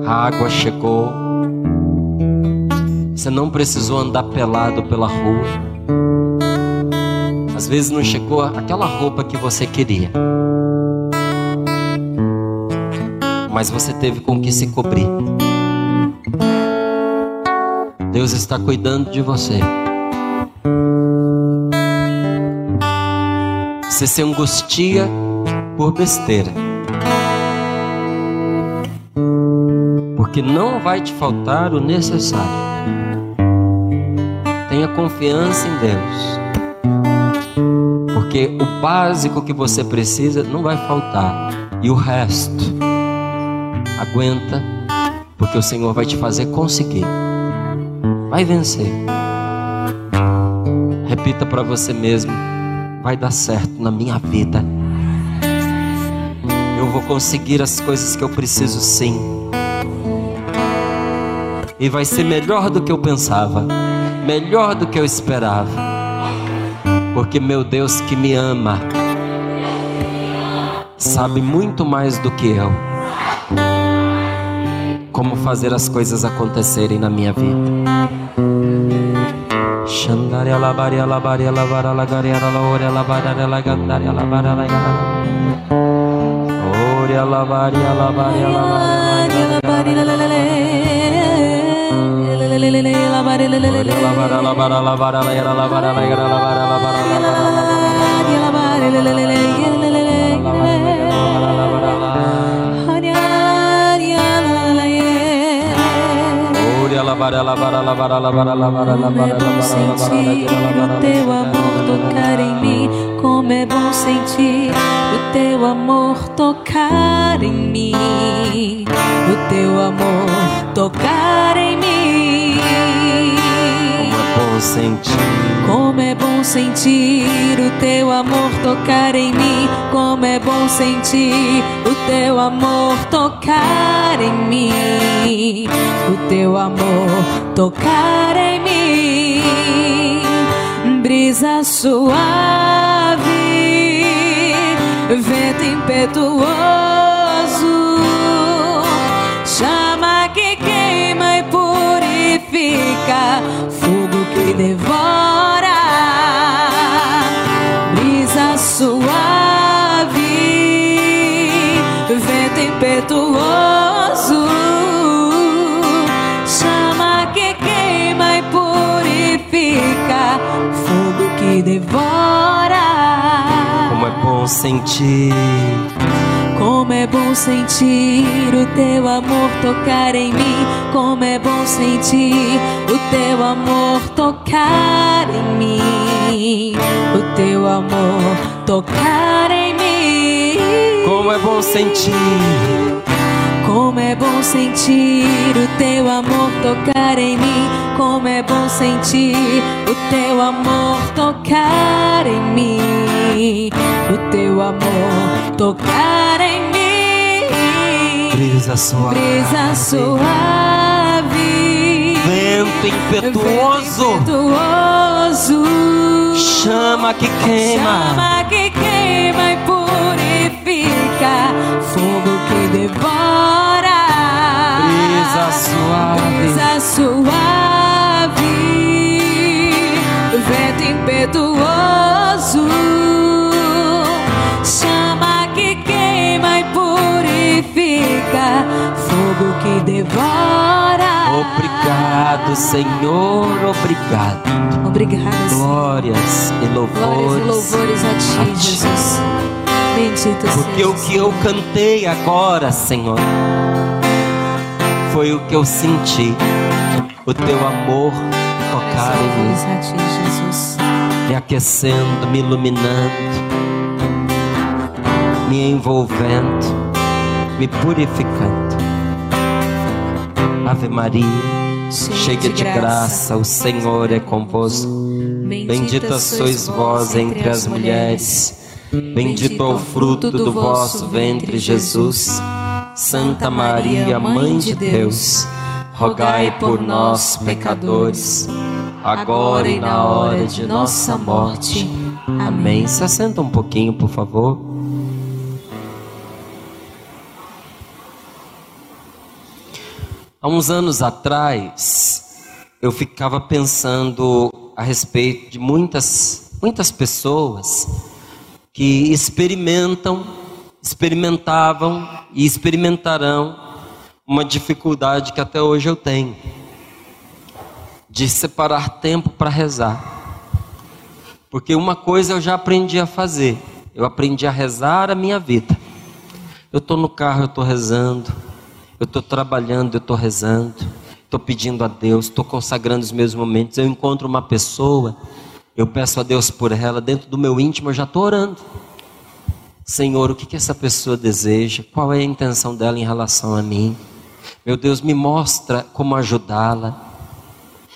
a água chegou. Você não precisou andar pelado pela rua. Às vezes não chegou aquela roupa que você queria. mas você teve com que se cobrir. Deus está cuidando de você. Você se angustia por besteira. Porque não vai te faltar o necessário. Confiança em Deus. Porque o básico que você precisa não vai faltar. E o resto Aguenta, porque o Senhor vai te fazer conseguir. Vai vencer. Repita para você mesmo: vai dar certo na minha vida. eu vou conseguir as coisas que eu preciso sim. E vai ser melhor do que eu pensava, melhor do que eu esperava. Porque meu Deus que me ama, sabe muito mais do que eu como fazer as coisas acontecerem na minha vida. Oria lavaria lavaria lavaria lavara lavara lavara lavara lavara teu amor tocar em mim, como é bom sentir o teu amor tocar em mim, o teu amor tocar em mim. Sentir, como é bom sentir o teu amor tocar em mim, como é bom sentir o teu amor tocar em mim, o teu amor tocar em mim, brisa suave, vento impetuoso, fogo que devora, brisa suave, vento impetuoso, chama que queima e purifica, fogo que devora. como é bom sentir. Como é bom sentir o teu amor tocar em mim. Como é bom sentir o teu amor tocar em mim. O teu amor tocar em mim. Como é bom sentir. Como é bom sentir o teu amor tocar em mim. Como é bom sentir o teu amor tocar em mim. O teu amor tocar em mim. Brisa suave. Brisa suave. Vento impetuoso. Impetuoso. Chama que queima. Chama que queima e purifica, fogo que devora. Brisa suave. Brisa suave, vento impetuoso. Chama que queima e purifica, fogo que devora. Obrigado, Senhor, obrigado. Obrigada, Senhor. Glórias e louvores. Glórias e louvores a ti, a ti. Jesus. Bendito Porque o seja. que eu cantei agora, Senhor, foi o que eu senti. O teu amor tocar em mim, me aquecendo, me iluminando, me envolvendo, me purificando. Ave Maria, cheia de graça, o Senhor é convosco. Bendita sois vós entre as mulheres, bendito é o fruto do vosso ventre, Jesus. Santa Maria, Mãe de Deus, rogai por nós, pecadores, agora e na hora de nossa morte. Amém. Se assenta um pouquinho, por favor. Há uns anos atrás, eu ficava pensando a respeito de muitas, muitas pessoas que experimentam, experimentavam e experimentarão uma dificuldade que até hoje eu tenho de separar tempo para rezar. Porque uma coisa eu já aprendi a fazer, eu aprendi a rezar a minha vida. Eu estou no carro, eu estou rezando. Eu estou trabalhando, eu estou rezando. Estou pedindo a Deus, estou consagrando os meus momentos. Eu encontro uma pessoa, eu peço a Deus por ela. Dentro do meu íntimo, eu já estou orando. Senhor, o que, que essa pessoa deseja? Qual é a intenção dela em relação a mim? Meu Deus, me mostra como ajudá-la.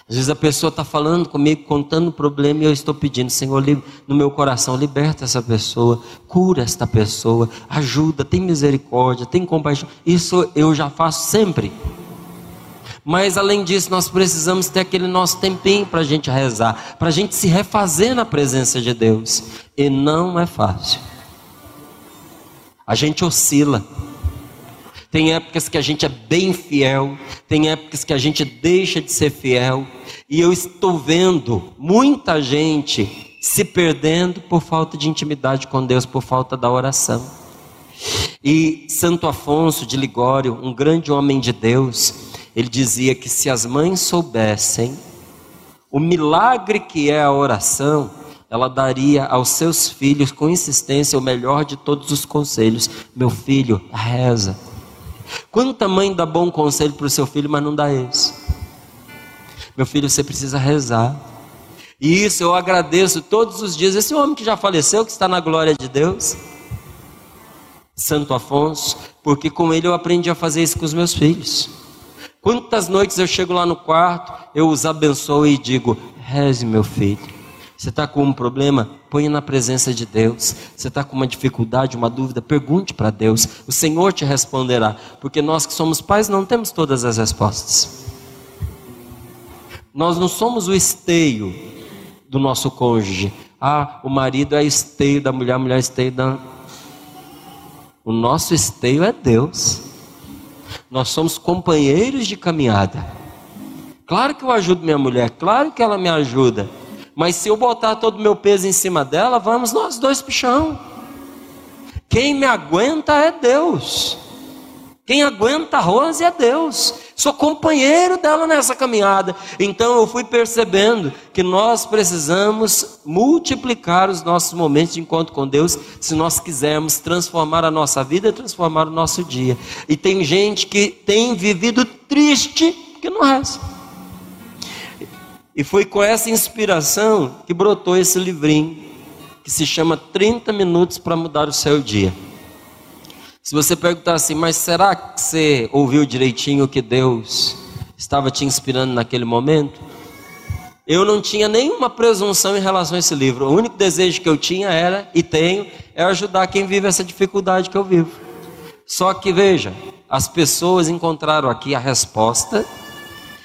Às vezes a pessoa está falando comigo, contando o problema, e eu estou pedindo, Senhor, no meu coração, liberta essa pessoa, cura esta pessoa, ajuda, tem misericórdia, tem compaixão. Isso eu já faço sempre. Mas além disso, nós precisamos ter aquele nosso tempinho para a gente rezar, para a gente se refazer na presença de Deus. E não é fácil. A gente oscila. Tem épocas que a gente é bem fiel, tem épocas que a gente deixa de ser fiel, e eu estou vendo muita gente se perdendo por falta de intimidade com Deus, por falta da oração. E Santo Afonso de Ligório, um grande homem de Deus, ele dizia que se as mães soubessem o milagre que é a oração, ela daria aos seus filhos com insistência o melhor de todos os conselhos: meu filho, reza Quanta mãe dá bom conselho para o seu filho, mas não dá esse? Meu filho, você precisa rezar. E isso eu agradeço todos os dias. Esse homem que já faleceu, que está na glória de Deus, Santo Afonso, porque com ele eu aprendi a fazer isso com os meus filhos. Quantas noites eu chego lá no quarto, eu os abençoo e digo: reze, meu filho. Você está com um problema? Ponha na presença de Deus. Você está com uma dificuldade, uma dúvida? Pergunte para Deus. O Senhor te responderá. Porque nós que somos pais não temos todas as respostas. Nós não somos o esteio do nosso cônjuge. Ah, o marido é esteio da mulher, a mulher é esteio da. O nosso esteio é Deus. Nós somos companheiros de caminhada. Claro que eu ajudo minha mulher, claro que ela me ajuda. Mas se eu botar todo o meu peso em cima dela, vamos nós dois para o chão. Quem me aguenta é Deus. Quem aguenta a Rose é Deus. Sou companheiro dela nessa caminhada. Então eu fui percebendo que nós precisamos multiplicar os nossos momentos de encontro com Deus se nós quisermos transformar a nossa vida e transformar o nosso dia. E tem gente que tem vivido triste que não reza. E foi com essa inspiração que brotou esse livrinho, que se chama 30 Minutos para Mudar o Seu Dia. Se você perguntar assim, mas será que você ouviu direitinho o que Deus estava te inspirando naquele momento? Eu não tinha nenhuma presunção em relação a esse livro. O único desejo que eu tinha era, e tenho, é ajudar quem vive essa dificuldade que eu vivo. Só que veja, as pessoas encontraram aqui a resposta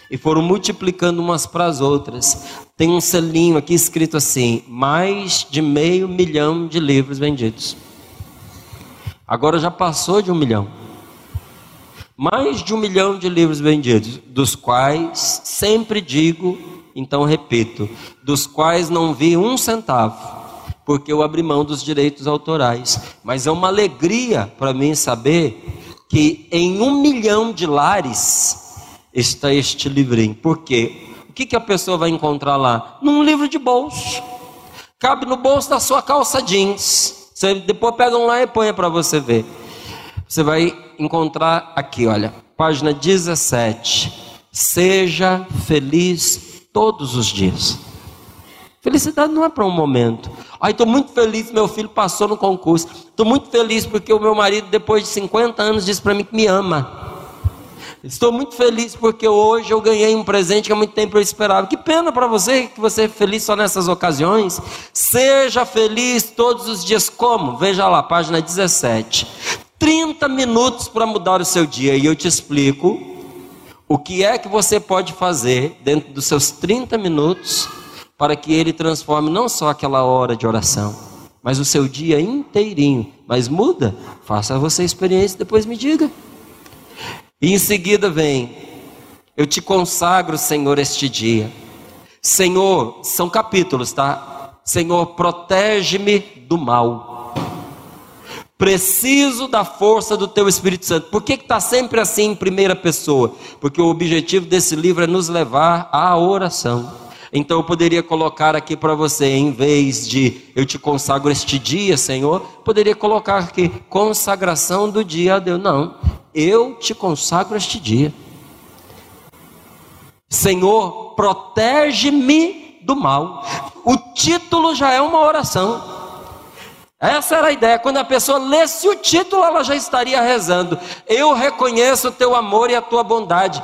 e foram multiplicando umas para as outras. Tem um selinho aqui escrito assim: mais de meio milhão de livros vendidos. Agora já passou de um milhão. Mais de um milhão de livros vendidos, dos quais sempre digo, então repito, dos quais não vi um centavo, porque eu abri mão dos direitos autorais. Mas é uma alegria para mim saber que em um milhão de lares está este livrinho. Por quê? O que, que a pessoa vai encontrar lá? Num livro de bolso. Cabe no bolso da sua calça jeans. Você depois pega um lá e põe para você ver. Você vai encontrar aqui, olha, página 17. Seja feliz todos os dias. Felicidade não é para um momento. Ai, estou muito feliz, meu filho passou no concurso. Estou muito feliz porque o meu marido, depois de 50 anos, disse para mim que me ama. Estou muito feliz porque hoje eu ganhei um presente que há muito tempo eu esperava. Que pena para você que você é feliz só nessas ocasiões. Seja feliz todos os dias. Como? Veja lá, página 17. 30 minutos para mudar o seu dia. E eu te explico o que é que você pode fazer dentro dos seus 30 minutos para que ele transforme não só aquela hora de oração, mas o seu dia inteirinho. Mas muda, faça você a experiência, depois me diga. E em seguida vem: Eu te consagro, Senhor, este dia. Senhor, são capítulos, tá? Senhor, protege-me do mal. Preciso da força do Teu Espírito Santo. Por que está sempre assim em primeira pessoa? Porque o objetivo desse livro é nos levar à oração. Então eu poderia colocar aqui para você, em vez de eu te consagro este dia, Senhor, poderia colocar aqui consagração do dia a Deus. Não, eu te consagro este dia. Senhor, protege-me do mal. O título já é uma oração. Essa era a ideia. Quando a pessoa lesse o título, ela já estaria rezando. Eu reconheço o teu amor e a tua bondade.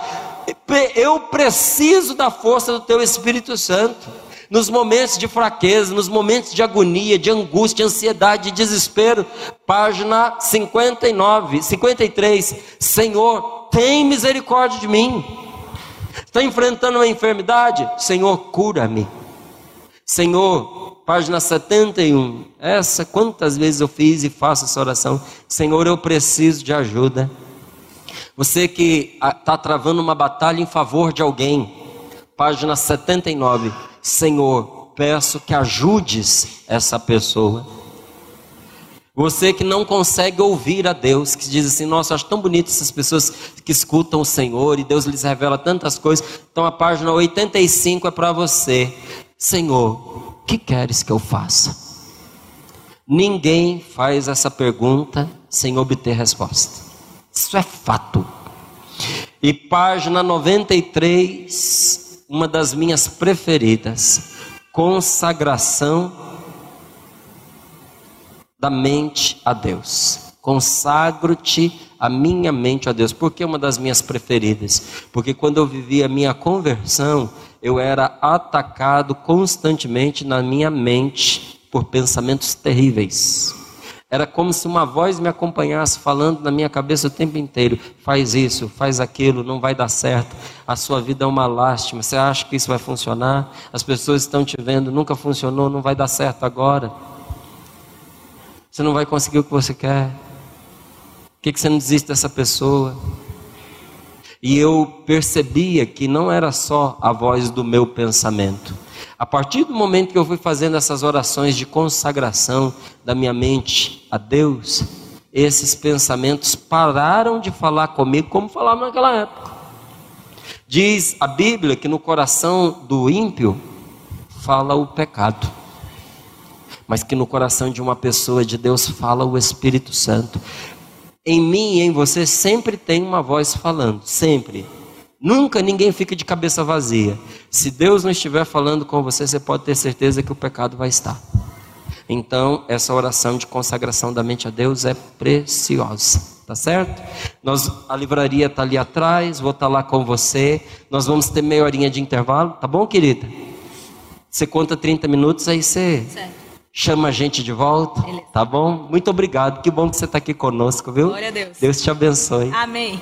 Eu preciso da força do teu Espírito Santo. Nos momentos de fraqueza, nos momentos de agonia, de angústia, ansiedade, de desespero. Página 59, 53. Senhor, tem misericórdia de mim. Está enfrentando uma enfermidade? Senhor, cura-me. Senhor, página 71. Essa, quantas vezes eu fiz e faço essa oração? Senhor, eu preciso de ajuda. Você que está travando uma batalha em favor de alguém, página 79. Senhor, peço que ajudes essa pessoa. Você que não consegue ouvir a Deus, que diz assim: Nossa, acho tão bonito essas pessoas que escutam o Senhor e Deus lhes revela tantas coisas. Então a página 85 é para você. Senhor, o que queres que eu faça? Ninguém faz essa pergunta sem obter resposta. Isso é fato. E página 93, uma das minhas preferidas, consagração da mente a Deus. Consagro-te a minha mente a Deus. Por que uma das minhas preferidas? Porque quando eu vivia a minha conversão, eu era atacado constantemente na minha mente por pensamentos terríveis. Era como se uma voz me acompanhasse falando na minha cabeça o tempo inteiro: faz isso, faz aquilo, não vai dar certo. A sua vida é uma lástima. Você acha que isso vai funcionar? As pessoas estão te vendo, nunca funcionou, não vai dar certo agora. Você não vai conseguir o que você quer. Por que, que você não desiste dessa pessoa? E eu percebia que não era só a voz do meu pensamento a partir do momento que eu fui fazendo essas orações de consagração da minha mente a Deus, esses pensamentos pararam de falar comigo como falavam naquela época. Diz a Bíblia que no coração do ímpio fala o pecado, mas que no coração de uma pessoa de Deus fala o Espírito Santo. Em mim e em você sempre tem uma voz falando, sempre. Nunca ninguém fica de cabeça vazia. Se Deus não estiver falando com você, você pode ter certeza que o pecado vai estar. Então, essa oração de consagração da mente a Deus é preciosa. Tá certo? Nós, a livraria está ali atrás, vou estar tá lá com você. Nós vamos ter meia horinha de intervalo, tá bom, querida? Você conta 30 minutos, aí você certo. chama a gente de volta, tá bom? Muito obrigado, que bom que você está aqui conosco, viu? Glória a Deus. Deus te abençoe. Amém.